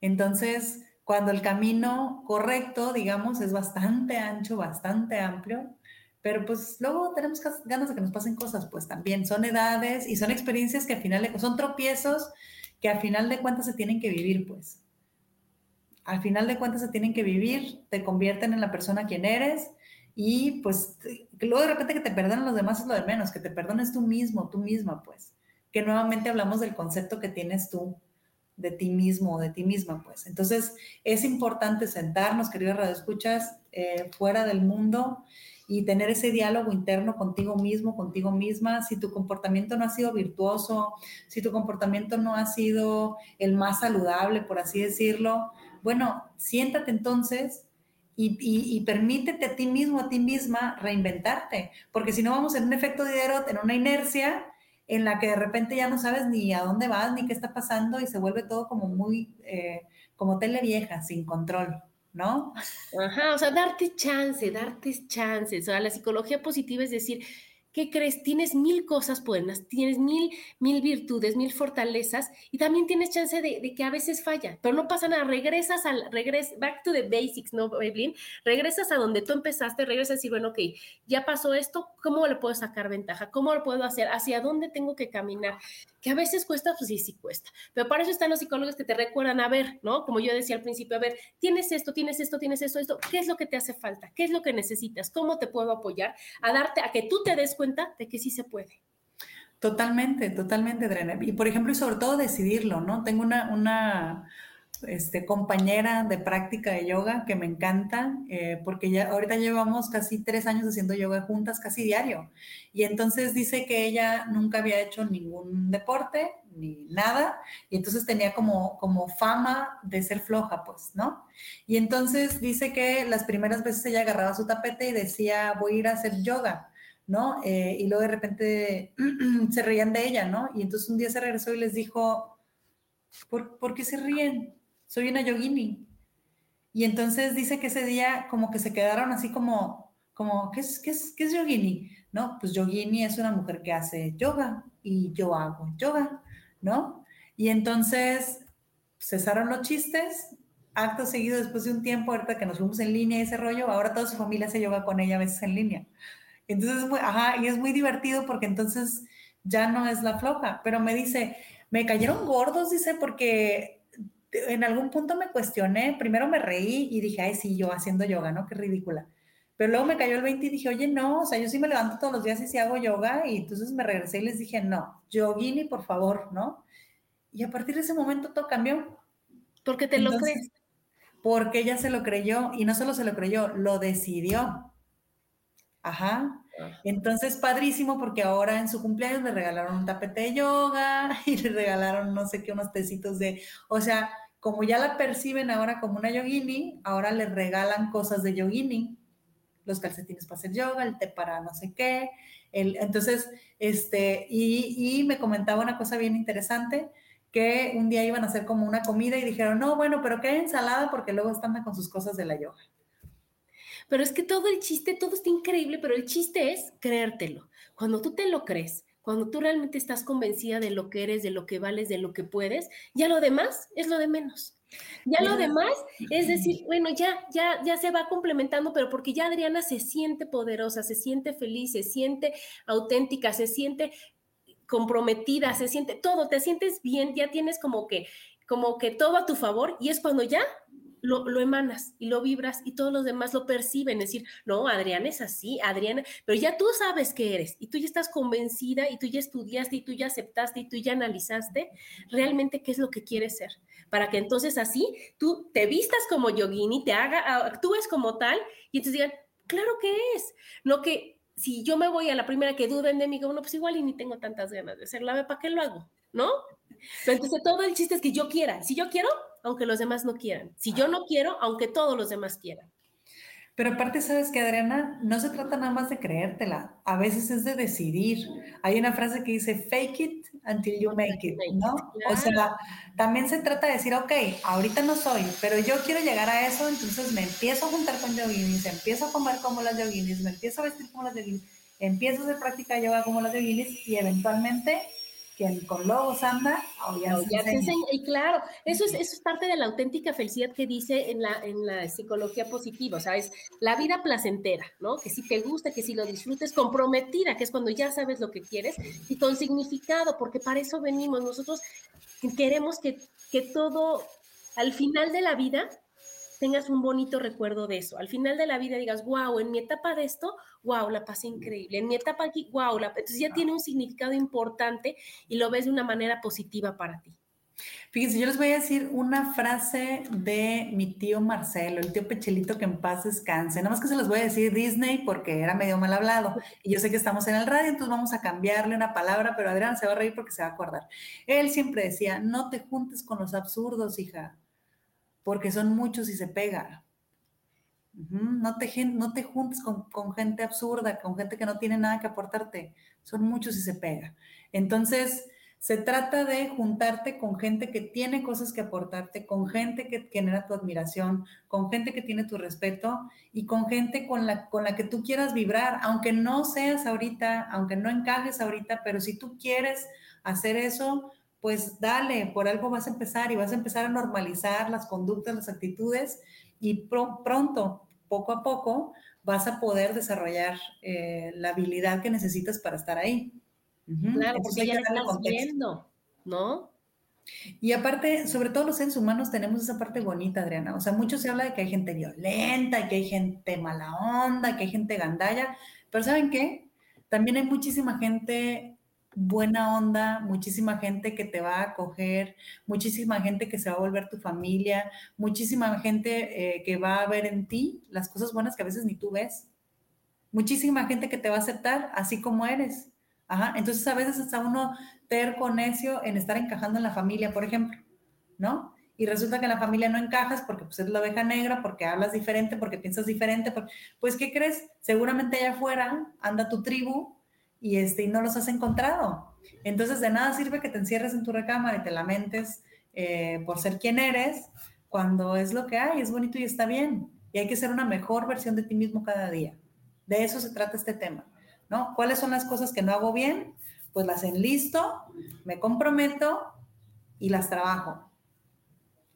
Entonces, cuando el camino correcto, digamos, es bastante ancho, bastante amplio, pero pues luego tenemos ganas de que nos pasen cosas, pues también son edades y son experiencias que al final, son tropiezos que al final de cuentas se tienen que vivir, pues. Al final de cuentas se tienen que vivir, te convierten en la persona quien eres y pues luego de repente que te perdonen los demás es lo de menos, que te perdones tú mismo, tú misma, pues. Que nuevamente hablamos del concepto que tienes tú de ti mismo o de ti misma, pues. Entonces, es importante sentarnos, queridos radioescuchas, eh, fuera del mundo y tener ese diálogo interno contigo mismo, contigo misma. Si tu comportamiento no ha sido virtuoso, si tu comportamiento no ha sido el más saludable, por así decirlo, bueno, siéntate entonces y, y, permítete a ti mismo, a ti misma reinventarte, porque si no vamos en un efecto de en una inercia en la que de repente ya no sabes ni a dónde vas ni qué está pasando y se vuelve todo como muy, eh, como tele sin control. ¿No? Ajá, o sea, darte chance, darte chances. O sea, la psicología positiva es decir, ¿qué crees? Tienes mil cosas buenas, tienes mil, mil virtudes, mil fortalezas y también tienes chance de, que a veces falla, pero no pasa nada, regresas al, regres, back to the basics, ¿no, Evelyn? Regresas a donde tú empezaste, regresas a decir, bueno, ok, ya pasó esto, ¿cómo le puedo sacar ventaja? ¿Cómo lo puedo hacer? ¿Hacia dónde tengo que caminar? Que a veces cuesta, pues sí, sí cuesta, pero para eso están los psicólogos que te recuerdan, a ver, ¿no? Como yo decía al principio, a ver, tienes esto, tienes esto, tienes esto, esto, ¿qué es lo que te hace falta? ¿Qué es lo que necesitas? ¿Cómo te puedo apoyar? A darte, a que tú te des cuenta de que sí se puede. Totalmente, totalmente, Adriana. Y por ejemplo, y sobre todo decidirlo, ¿no? Tengo una, una este, compañera de práctica de yoga que me encanta, eh, porque ya ahorita llevamos casi tres años haciendo yoga juntas, casi diario. Y entonces dice que ella nunca había hecho ningún deporte, ni nada, y entonces tenía como, como fama de ser floja, pues, ¿no? Y entonces dice que las primeras veces ella agarraba su tapete y decía, voy a ir a hacer yoga ¿no? Eh, y luego de repente (clears throat) se reían de ella, ¿no? Y entonces un día se regresó y les dijo, ¿por, ¿por qué se ríen? Soy una yogini. Y entonces dice que ese día como que se quedaron así como, como ¿qué es, qué es, qué es yogini? ¿No? Pues yogini es una mujer que hace yoga y yo hago yoga, ¿no? Y entonces cesaron los chistes, acto seguido después de un tiempo, ahorita que nos fuimos en línea y ese rollo, ahora toda su familia hace yoga con ella a veces en línea. Entonces, muy, ajá, y es muy divertido porque entonces ya no es la floja, pero me dice, me cayeron gordos, dice, porque en algún punto me cuestioné, primero me reí y dije, ay, sí, yo haciendo yoga, ¿no? Qué ridícula. Pero luego me cayó el 20 y dije, oye, no, o sea, yo sí me levanto todos los días y sí hago yoga, y entonces me regresé y les dije, no, yogini, por favor, ¿no? Y a partir de ese momento todo cambió. Porque te lo crees. Porque ella se lo creyó, y no solo se lo creyó, lo decidió. Ajá. Ah. Entonces, padrísimo porque ahora en su cumpleaños le regalaron un tapete de yoga (laughs) y le regalaron no sé qué, unos tecitos de, o sea, como ya la perciben ahora como una yogini, ahora le regalan cosas de yogini, los calcetines para hacer yoga, el té para no sé qué. El, entonces, este, y, y me comentaba una cosa bien interesante, que un día iban a hacer como una comida y dijeron, no, bueno, pero hay ensalada porque luego están con sus cosas de la yoga. Pero es que todo el chiste, todo está increíble, pero el chiste es creértelo. Cuando tú te lo crees, cuando tú realmente estás convencida de lo que eres, de lo que vales, de lo que puedes, ya lo demás es lo de menos. Ya lo demás es decir, bueno, ya, ya, ya se va complementando, pero porque ya Adriana se siente poderosa, se siente feliz, se siente auténtica, se siente comprometida, se siente todo, te sientes bien, ya tienes como que, como que todo a tu favor y es cuando ya lo, lo, emanas y lo vibras y todos los demás lo perciben. Decir, no, Adriana es así, Adriana, pero ya tú sabes qué eres y tú ya estás convencida y tú ya estudiaste y tú ya aceptaste y tú ya analizaste realmente qué es lo que quieres ser. Para que entonces así tú te vistas como yogini, te haga, actúes como tal y entonces digan, claro que es. No que si yo me voy a la primera que duden de mí, bueno, pues igual y ni tengo tantas ganas de hacerla, ¿para qué lo hago? ¿No? entonces todo el chiste es que yo quiera. Si yo quiero, aunque los demás no quieran. Si yo no quiero, aunque todos los demás quieran. Pero aparte, sabes que Adriana, no se trata nada más de creértela, a veces es de decidir. Hay una frase que dice, fake it until you make it, ¿no? O sea, también se trata de decir, ok, ahorita no soy, pero yo quiero llegar a eso, entonces me empiezo a juntar con yoginis, empiezo a comer como las yoginis, me empiezo a vestir como las yoginis, empiezo a hacer práctica de yoga como las yoginis y eventualmente quien con lobos anda, ya se, enseña. Y claro, eso es, eso es parte de la auténtica felicidad que dice en la, en la psicología positiva, o sea, es la vida placentera, ¿no? Que si te gusta, que si lo disfrutes, comprometida, que es cuando ya sabes lo que quieres, y con significado, porque para eso venimos. Nosotros queremos que, que todo, al final de la vida, tengas un bonito recuerdo de eso. Al final de la vida digas, wow, en mi etapa de esto, wow, la pasé increíble. En mi etapa aquí, wow, la... entonces ya tiene un significado importante y lo ves de una manera positiva para ti. Fíjense, yo les voy a decir una frase de mi tío Marcelo, el tío Pechelito, que en paz descanse. Nada más que se los voy a decir Disney porque era medio mal hablado. Y yo sé que estamos en el radio, entonces vamos a cambiarle una palabra, pero Adrián se va a reír porque se va a acordar. Él siempre decía, no te juntes con los absurdos, hija porque son muchos y se pega. no, te, no te juntes con, gente absurda, con gente que no tiene nada que aportarte. Son muchos y se pega. Entonces, se trata de juntarte con gente que tiene cosas que aportarte, con gente que genera tu admiración, con gente que tiene tu respeto y con gente con la, con la que tú quieras vibrar, aunque no seas ahorita, aunque no encajes ahorita, pero si tú quieres hacer eso, pues dale, por algo vas a empezar y vas a empezar a normalizar las conductas, las actitudes y pronto, poco a poco, vas a poder desarrollar eh, la habilidad que necesitas para estar ahí. Claro, porque ya estás viendo, ¿no? Y aparte, sobre todo los seres humanos tenemos esa parte bonita, Adriana. O sea, mucho se habla de que hay gente violenta, que hay gente mala onda, que hay gente gandalla, pero ¿saben qué? También hay muchísima gente buena onda, muchísima gente que te va a acoger, muchísima gente que se va a volver tu familia, muchísima gente eh, que va a ver en ti las cosas buenas que a veces ni tú ves, muchísima gente que te va a aceptar así como eres. Ajá. Entonces a veces está uno terco, necio en estar encajando en la familia, por ejemplo, ¿no? Y resulta que en la familia no encajas porque pues, eres la oveja negra, porque hablas diferente, porque piensas diferente. Pues, ¿qué crees? Seguramente allá afuera anda tu tribu y, este, y no los has encontrado. Entonces, de nada sirve que te encierres en tu recámara y te lamentes eh, por ser quien eres, cuando es lo que hay, es bonito y está bien. Y hay que ser una mejor versión de ti mismo cada día. De eso se trata este tema, ¿no? ¿Cuáles son las cosas que no hago bien? Pues las enlisto, me comprometo y las trabajo.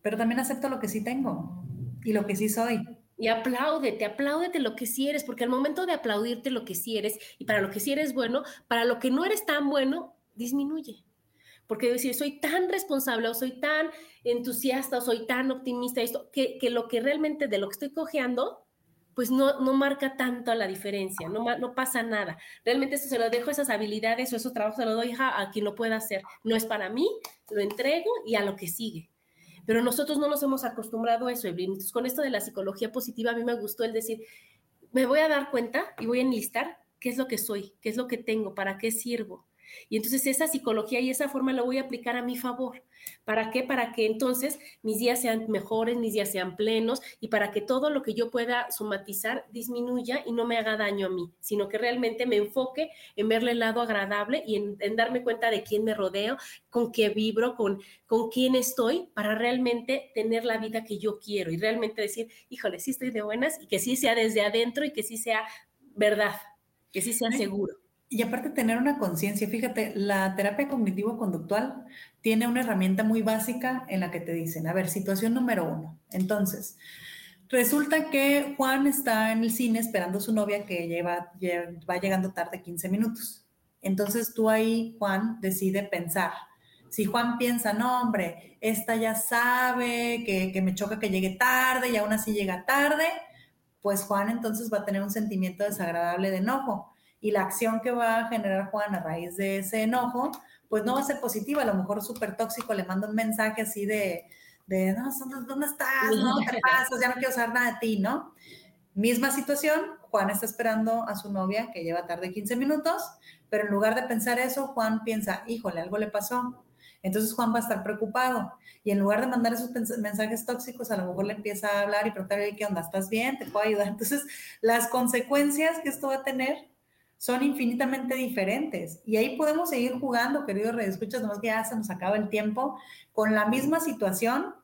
Pero también acepto lo que sí tengo y lo que sí soy. Y apláudete, apláudete lo que sí eres, porque al momento de aplaudirte lo que sí eres y para lo que sí eres bueno, para lo que no eres tan bueno, disminuye. Porque decir, soy tan responsable o soy tan entusiasta o soy tan optimista, esto, que, que lo que realmente de lo que estoy cojeando, pues no, no marca tanto la diferencia, no, no pasa nada. Realmente eso se lo dejo, esas habilidades o esos trabajos se lo doy a, a quien lo pueda hacer. No es para mí, lo entrego y a lo que sigue. Pero nosotros no nos hemos acostumbrado a eso, Evelyn. Entonces, con esto de la psicología positiva, a mí me gustó el decir, me voy a dar cuenta y voy a enlistar qué es lo que soy, qué es lo que tengo, para qué sirvo. Y entonces esa psicología y esa forma la voy a aplicar a mi favor. ¿Para qué? Para que entonces mis días sean mejores, mis días sean plenos y para que todo lo que yo pueda somatizar disminuya y no me haga daño a mí, sino que realmente me enfoque en verle el lado agradable y en, darme cuenta de quién me rodeo, con qué vibro, con, con quién estoy, para realmente tener la vida que yo quiero y realmente decir, híjole, sí estoy de buenas y que sí sea desde adentro y que sí sea verdad, que sí sea seguro. Y aparte tener una conciencia, fíjate, la terapia cognitivo-conductual tiene una herramienta muy básica en la que te dicen, a ver, situación número uno. Entonces, resulta que Juan está en el cine esperando a su novia que lleva, va llegando tarde 15 minutos. Entonces tú ahí, Juan, decide pensar, Si Juan piensa, no, hombre, esta ya sabe que, que me choca que llegue tarde y aún así llega tarde, pues Juan entonces va a tener un sentimiento desagradable de enojo. Y la acción que va a generar Juan a raíz de ese enojo, pues no va a ser positiva. A lo mejor súper tóxico le manda un mensaje así de, de, no, ¿dónde estás? No, te pasas, ya no quiero saber nada de ti, ¿no? Misma situación, Juan está esperando a su novia que lleva tarde 15 minutos, pero en lugar de pensar eso, Juan piensa, híjole, algo le pasó. Entonces Juan va a estar preocupado y en lugar de mandar esos mensajes tóxicos, a lo mejor le empieza a hablar y preguntarle, ¿qué onda? ¿Estás bien? ¿Te puedo ayudar? Entonces, las consecuencias que esto va a tener son infinitamente diferentes. Y ahí podemos seguir jugando, queridos redescuchas, nomás que ya se nos acaba el tiempo, con la misma situación,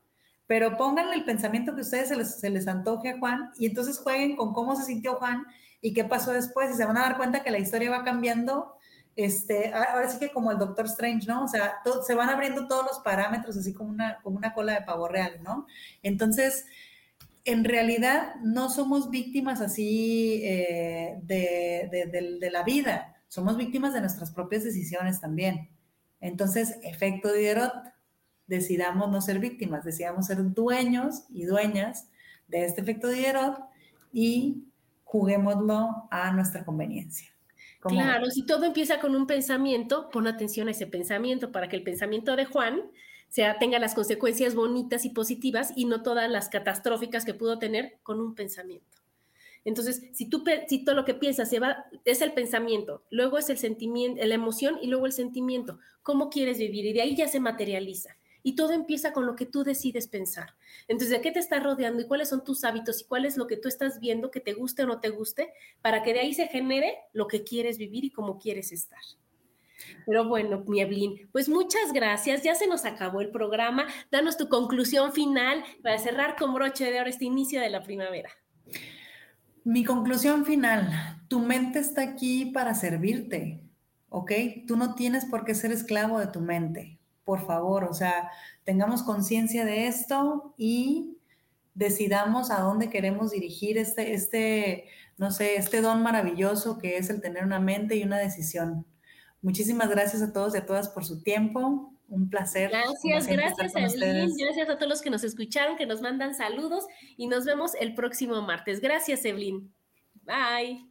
pero pónganle el pensamiento que ustedes se les, se antoje a Juan y entonces jueguen con cómo se sintió Juan y qué pasó después y se van a dar cuenta que la historia va cambiando. Este, ahora sí que como el Doctor Strange, ¿no? O sea, se van abriendo todos los parámetros así como una, como una cola de pavo real, ¿no? Entonces, en realidad no somos víctimas así eh, de, la vida, somos víctimas de nuestras propias decisiones también. Entonces, efecto Diderot, decidamos no ser víctimas, decidamos ser dueños y dueñas de este efecto Diderot y juguémoslo a nuestra conveniencia. Claro, si todo empieza con un pensamiento, pon atención a ese pensamiento para que el pensamiento de Juan sea, tenga las consecuencias bonitas y positivas y no todas las catastróficas que pudo tener con un pensamiento. Entonces, si tú si todo lo que piensas se es el pensamiento, luego es el sentimiento, la emoción y luego el sentimiento. ¿Cómo quieres vivir? Y de ahí ya se materializa. Y todo empieza con lo que tú decides pensar. Entonces, ¿de qué te estás rodeando y cuáles son tus hábitos y cuál es lo que tú estás viendo que te guste o no te guste para que de ahí se genere lo que quieres vivir y cómo quieres estar? Pero bueno, mi Evelyn, pues muchas gracias. Ya se nos acabó el programa. Danos tu conclusión final para cerrar con broche de oro este inicio de la primavera. Mi conclusión final, tu mente está aquí para servirte, ¿ok? Tú no tienes por qué ser esclavo de tu mente por favor, o sea, tengamos conciencia de esto y decidamos a dónde queremos dirigir este, este, no sé, este don maravilloso que es el tener una mente y una decisión. Muchísimas gracias a todos y a todas por su tiempo. Un placer. Gracias, gracias Evelyn. Gracias a todos los que nos escucharon, que nos mandan saludos y nos vemos el próximo martes. Gracias, Evelyn. Bye.